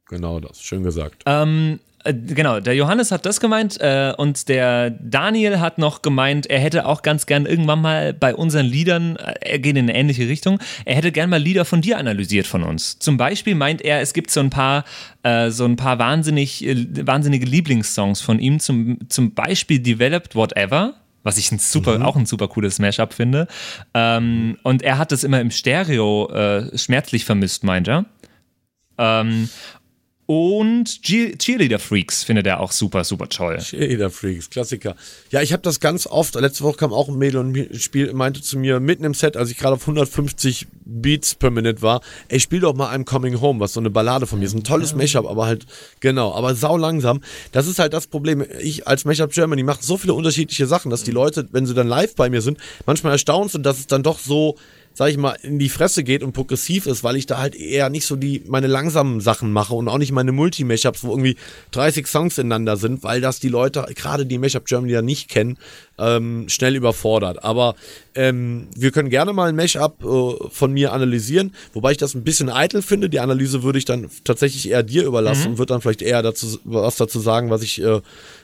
Genau das. Schön gesagt. Ähm, äh, genau, der Johannes hat das gemeint äh, und der Daniel hat noch gemeint, er hätte auch ganz gern irgendwann mal bei unseren Liedern, äh, er geht in eine ähnliche Richtung, er hätte gern mal Lieder von dir analysiert von uns. Zum Beispiel meint er, es gibt so ein paar, äh, so ein paar wahnsinnig, äh, wahnsinnige Lieblingssongs von ihm, zum, zum Beispiel Developed Whatever. Was ich ein super, auch ein super cooles Mashup finde. Ähm, und er hat das immer im Stereo äh, schmerzlich vermisst, meint er. Ähm, Und Cheer Cheerleader Freaks findet er auch super, super toll. Cheerleader Freaks, Klassiker. Ja, ich habe das ganz oft. Letzte Woche kam auch ein Mädel und spiel, meinte zu mir mitten im Set, als ich gerade auf 150 Beats per Minute war, ey, spiel doch mal I'm Coming Home, was so eine Ballade von mir ist. Ein tolles Mashup, aber halt, genau, aber sau langsam. Das ist halt das Problem. Ich als Mashup Germany mache so viele unterschiedliche Sachen, dass die Leute, wenn sie dann live bei mir sind, manchmal erstaunt sind, dass es dann doch so sag ich mal, in die Fresse geht und progressiv ist, weil ich da halt eher nicht so die meine langsamen Sachen mache und auch nicht meine Multi-Mashups, wo irgendwie 30 Songs ineinander sind, weil das die Leute, gerade die Mashup Germany ja nicht kennen, ähm, schnell überfordert. Aber ähm, wir können gerne mal ein Mashup äh, von mir analysieren, wobei ich das ein bisschen eitel finde. Die Analyse würde ich dann tatsächlich eher dir überlassen und würde dann vielleicht eher dazu was dazu sagen, was ich äh,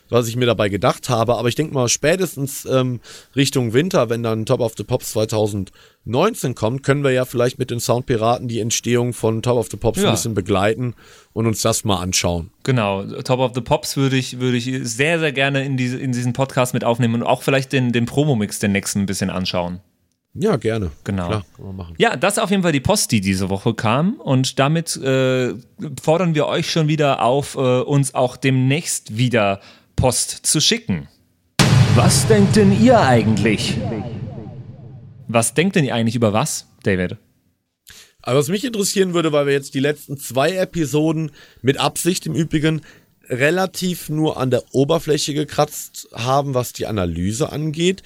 was ich mir dabei gedacht habe. Aber ich denke mal, spätestens ähm, Richtung Winter, wenn dann Top of the Pops 2019 kommt, können wir ja vielleicht mit den Soundpiraten die Entstehung von Top of the Pops Ja. ein bisschen begleiten und uns das mal anschauen. Genau, Top of the Pops würde ich, würde ich sehr, sehr gerne in, diese, in diesen Podcast mit aufnehmen und auch vielleicht den, den Promo-Mix, den nächsten, ein bisschen anschauen. Ja, gerne. Genau. Klar. Ja, das ist auf jeden Fall die Post, die diese Woche kam. Und damit äh, fordern wir euch schon wieder auf, äh, uns auch demnächst wieder Post zu schicken. Was denkt denn ihr eigentlich? Was denkt denn ihr eigentlich über was, David? Aber was mich interessieren würde, weil wir jetzt die letzten zwei Episoden mit Absicht im Übrigen relativ nur an der Oberfläche gekratzt haben, was die Analyse angeht,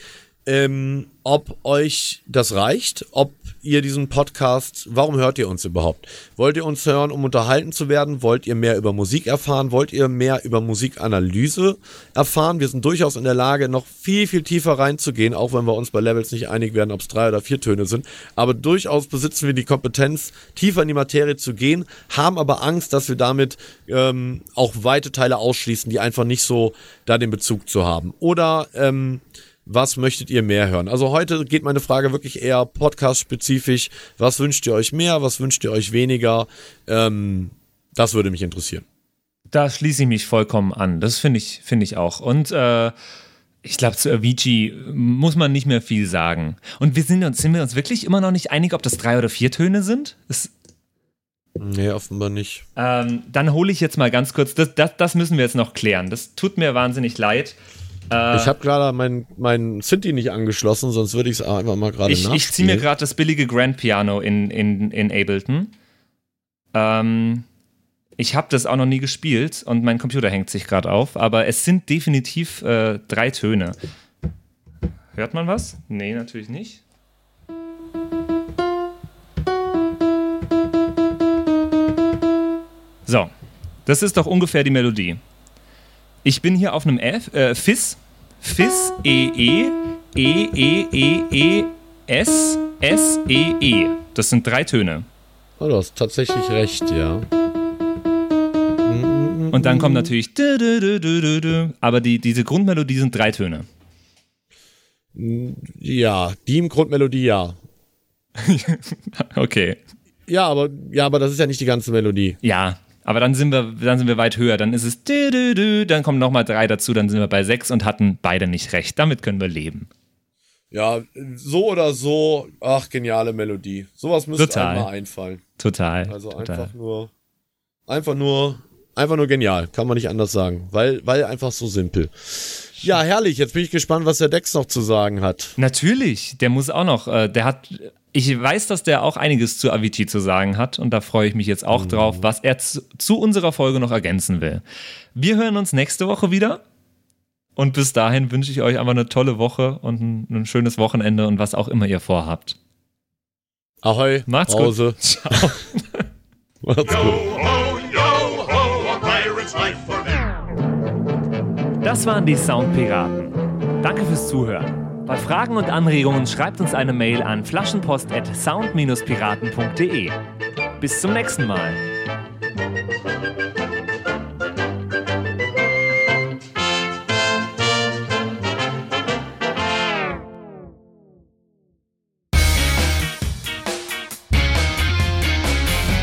ähm, ob euch das reicht, ob ihr diesen Podcast, warum hört ihr uns überhaupt? Wollt ihr uns hören, um unterhalten zu werden? Wollt ihr mehr über Musik erfahren? Wollt ihr mehr über Musikanalyse erfahren? Wir sind durchaus in der Lage, noch viel, viel tiefer reinzugehen, auch wenn wir uns bei Levels nicht einig werden, ob es drei oder vier Töne sind. Aber durchaus besitzen wir die Kompetenz, tiefer in die Materie zu gehen, haben aber Angst, dass wir damit ähm, auch weite Teile ausschließen, die einfach nicht so da den Bezug zu haben. Oder ähm, was möchtet ihr mehr hören? Also heute geht meine Frage wirklich eher podcast-spezifisch. Was wünscht ihr euch mehr? Was wünscht ihr euch weniger? Ähm, das würde mich interessieren. Da schließe ich mich vollkommen an. Das finde ich, finde ich auch. Und äh, ich glaube, zu Avicii muss man nicht mehr viel sagen. Und wir sind uns, sind wir uns wirklich immer noch nicht einig, ob das drei oder vier Töne sind? Das, Nee, offenbar nicht. ähm, dann hole ich jetzt mal ganz kurz, das, das, das müssen wir jetzt noch klären. Das tut mir wahnsinnig leid. Äh, Ich habe gerade mein, mein Synthi nicht angeschlossen, sonst würde ich es einfach mal gerade ich, ich ziehe mir gerade das billige Grand Piano in, in, in Ableton. Ähm, ich habe das auch noch nie gespielt und mein Computer hängt sich gerade auf, aber es sind definitiv äh, drei Töne. Hört man was? Nee, natürlich nicht. So, das ist doch ungefähr die Melodie. Ich bin hier auf einem F, äh, Fis, Fis, E, E, E, E, E, E, S, S, E, E. Das sind drei Töne. Oh, du hast tatsächlich recht, ja. Und dann kommt natürlich aber die, diese Grundmelodie sind drei Töne. Ja, die Grundmelodie ja. Okay. Ja, aber, ja, aber das ist ja nicht die ganze Melodie. Ja, aber dann sind wir, dann sind wir weit höher. Dann ist es dü, dü, dü, dann kommen nochmal drei dazu, dann sind wir bei sechs und hatten beide nicht recht. Damit können wir leben. Ja, so oder so, ach, geniale Melodie. Sowas müsste Total. einem mal einfallen. Total. Also total. einfach nur, einfach nur, einfach nur genial, kann man nicht anders sagen, weil, weil einfach so simpel. Ja, herrlich, jetzt bin ich gespannt, was der Dex noch zu sagen hat. Natürlich, der muss auch noch, äh, der hat, ich weiß, dass der auch einiges zu Avicii zu sagen hat und da freue ich mich jetzt auch drauf, was er zu, zu unserer Folge noch ergänzen will. Wir hören uns nächste Woche wieder und bis dahin wünsche ich euch einfach eine tolle Woche und ein, ein schönes Wochenende und was auch immer ihr vorhabt. Ahoi, Macht's gut. Pause. Ciao. Macht's gut. Ho, yo, ho, a pirate's life for me. Das waren die Soundpiraten. Danke fürs Zuhören. Bei Fragen und Anregungen schreibt uns eine Mail an flaschenpost@sound-piraten.de. Bis zum nächsten Mal.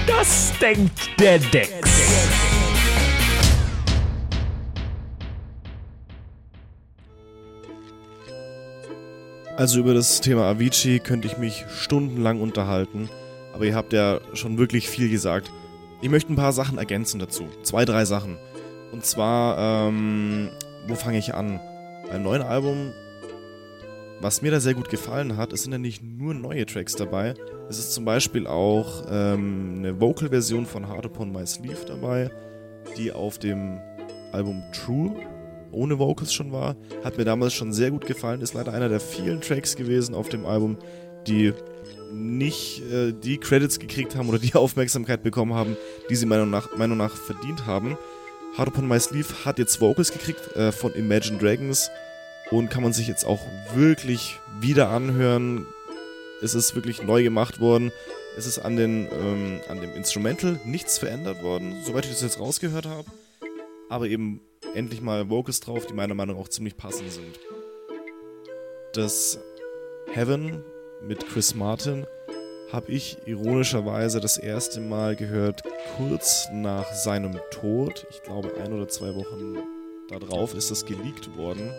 Das denkt der Dex. Also über das Thema Avicii könnte ich mich stundenlang unterhalten, aber ihr habt ja schon wirklich viel gesagt. ich möchte ein paar Sachen ergänzen dazu. Zwei, drei Sachen. Und zwar, ähm, wo fange ich an? Beim neuen Album, was mir da sehr gut gefallen hat, es sind ja nicht nur neue Tracks dabei. Es ist zum Beispiel auch ähm, eine Vocal-Version von Hard Upon My Sleeve dabei, die auf dem Album True ohne Vocals schon war. Hat mir damals schon sehr gut gefallen. Ist leider einer der vielen Tracks gewesen auf dem Album, die nicht äh, die Credits gekriegt haben oder die Aufmerksamkeit bekommen haben, die sie meiner nach, Meinung nach verdient haben. Hard Upon My Sleeve hat jetzt Vocals gekriegt äh, von Imagine Dragons und kann man sich jetzt auch wirklich wieder anhören. Es ist wirklich neu gemacht worden. Es ist an, den, ähm, an dem Instrumental nichts verändert worden, soweit ich das jetzt rausgehört habe. Aber eben endlich mal Vocals drauf, die meiner Meinung nach auch ziemlich passend sind. Das Heaven mit Chris Martin habe ich ironischerweise das erste Mal gehört, kurz nach seinem Tod. Ich glaube, ein oder zwei Wochen darauf ist das geleakt worden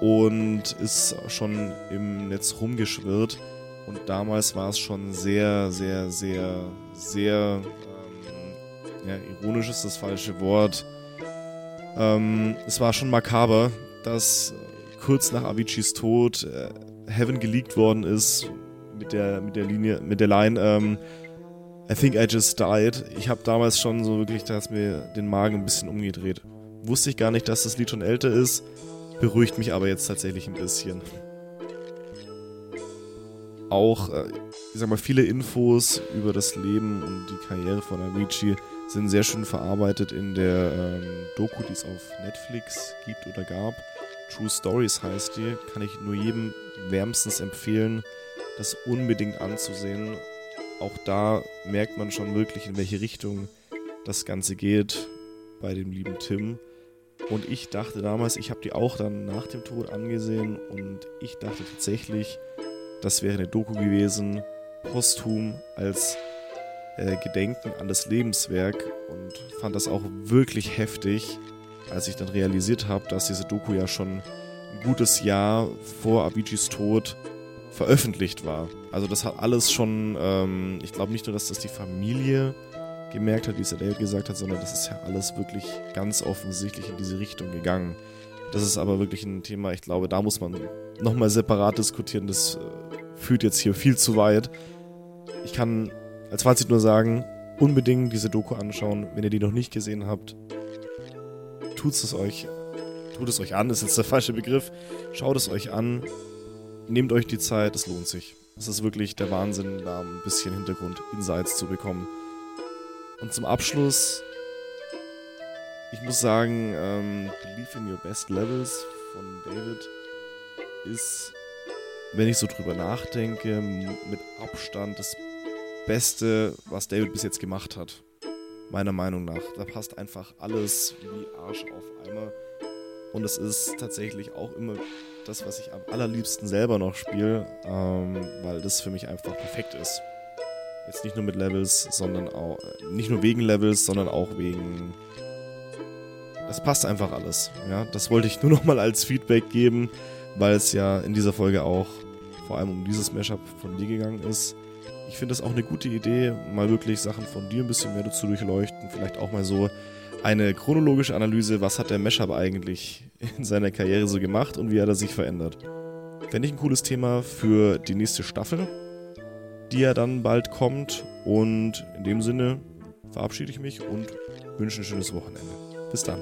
und ist schon im Netz rumgeschwirrt. Und damals war es schon sehr, sehr, sehr, sehr, ähm, ja, ironisch ist das falsche Wort. Ähm, es war schon makaber, dass kurz nach Aviciis Tod äh, Heaven geleakt worden ist mit der, mit der Linie, mit der Line, ähm, I think I just died. Ich habe damals schon so wirklich, da hat mir den Magen ein bisschen umgedreht. Wusste ich gar nicht, dass das Lied schon älter ist, beruhigt mich aber jetzt tatsächlich ein bisschen. Auch, äh, ich sag mal, viele Infos über das Leben und die Karriere von Avicii sind sehr schön verarbeitet in der ähm, Doku, die es auf Netflix gibt oder gab. True Stories heißt die. Kann ich nur jedem wärmstens empfehlen, das unbedingt anzusehen. Auch da merkt man schon wirklich, in welche Richtung das Ganze geht bei dem lieben Tim. Und ich dachte damals, ich habe die auch dann nach dem Tod angesehen und ich dachte tatsächlich, das wäre eine Doku gewesen, posthum als äh, Gedenken an das Lebenswerk und fand das auch wirklich heftig, als ich dann realisiert habe, dass diese Doku ja schon ein gutes Jahr vor Aviciis Tod veröffentlicht war. Also das hat alles schon, ähm, ich glaube nicht nur, dass das die Familie gemerkt hat, wie es der David gesagt hat, sondern das ist ja alles wirklich ganz offensichtlich in diese Richtung gegangen. Das ist aber wirklich ein Thema, ich glaube, da muss man nochmal separat diskutieren. Das äh, führt jetzt hier viel zu weit. Ich kann als Fazit nur sagen, unbedingt diese Doku anschauen, wenn ihr die noch nicht gesehen habt. Tut es euch, tut es euch an, ist jetzt der falsche Begriff. Schaut es euch an, nehmt euch die Zeit, es lohnt sich. Es ist wirklich der Wahnsinn, da ein bisschen Hintergrund-Insights zu bekommen. Und zum Abschluss, ich muss sagen, ähm, Believe in Your Best Levels von David ist, wenn ich so drüber nachdenke, mit Abstand das Beste, was David bis jetzt gemacht hat. Meiner Meinung nach. Da passt einfach alles wie Arsch auf Eimer. Und es ist tatsächlich auch immer das, was ich am allerliebsten selber noch spiele, ähm, weil das für mich einfach perfekt ist. Jetzt nicht nur mit Levels, sondern auch, nicht nur wegen Levels, sondern auch wegen. Das passt einfach alles. Ja, das wollte ich nur nochmal als Feedback geben, weil es ja in dieser Folge auch vor allem um dieses Mashup von dir gegangen ist. Ich finde es auch eine gute Idee, mal wirklich Sachen von dir ein bisschen mehr dazu durchleuchten. Vielleicht auch mal so eine chronologische Analyse, was hat der Mashup eigentlich in seiner Karriere so gemacht und wie hat er sich verändert. Fände ich ein cooles Thema für die nächste Staffel die ja dann bald kommt. Und in dem Sinne verabschiede ich mich und wünsche ein schönes Wochenende. Bis dann.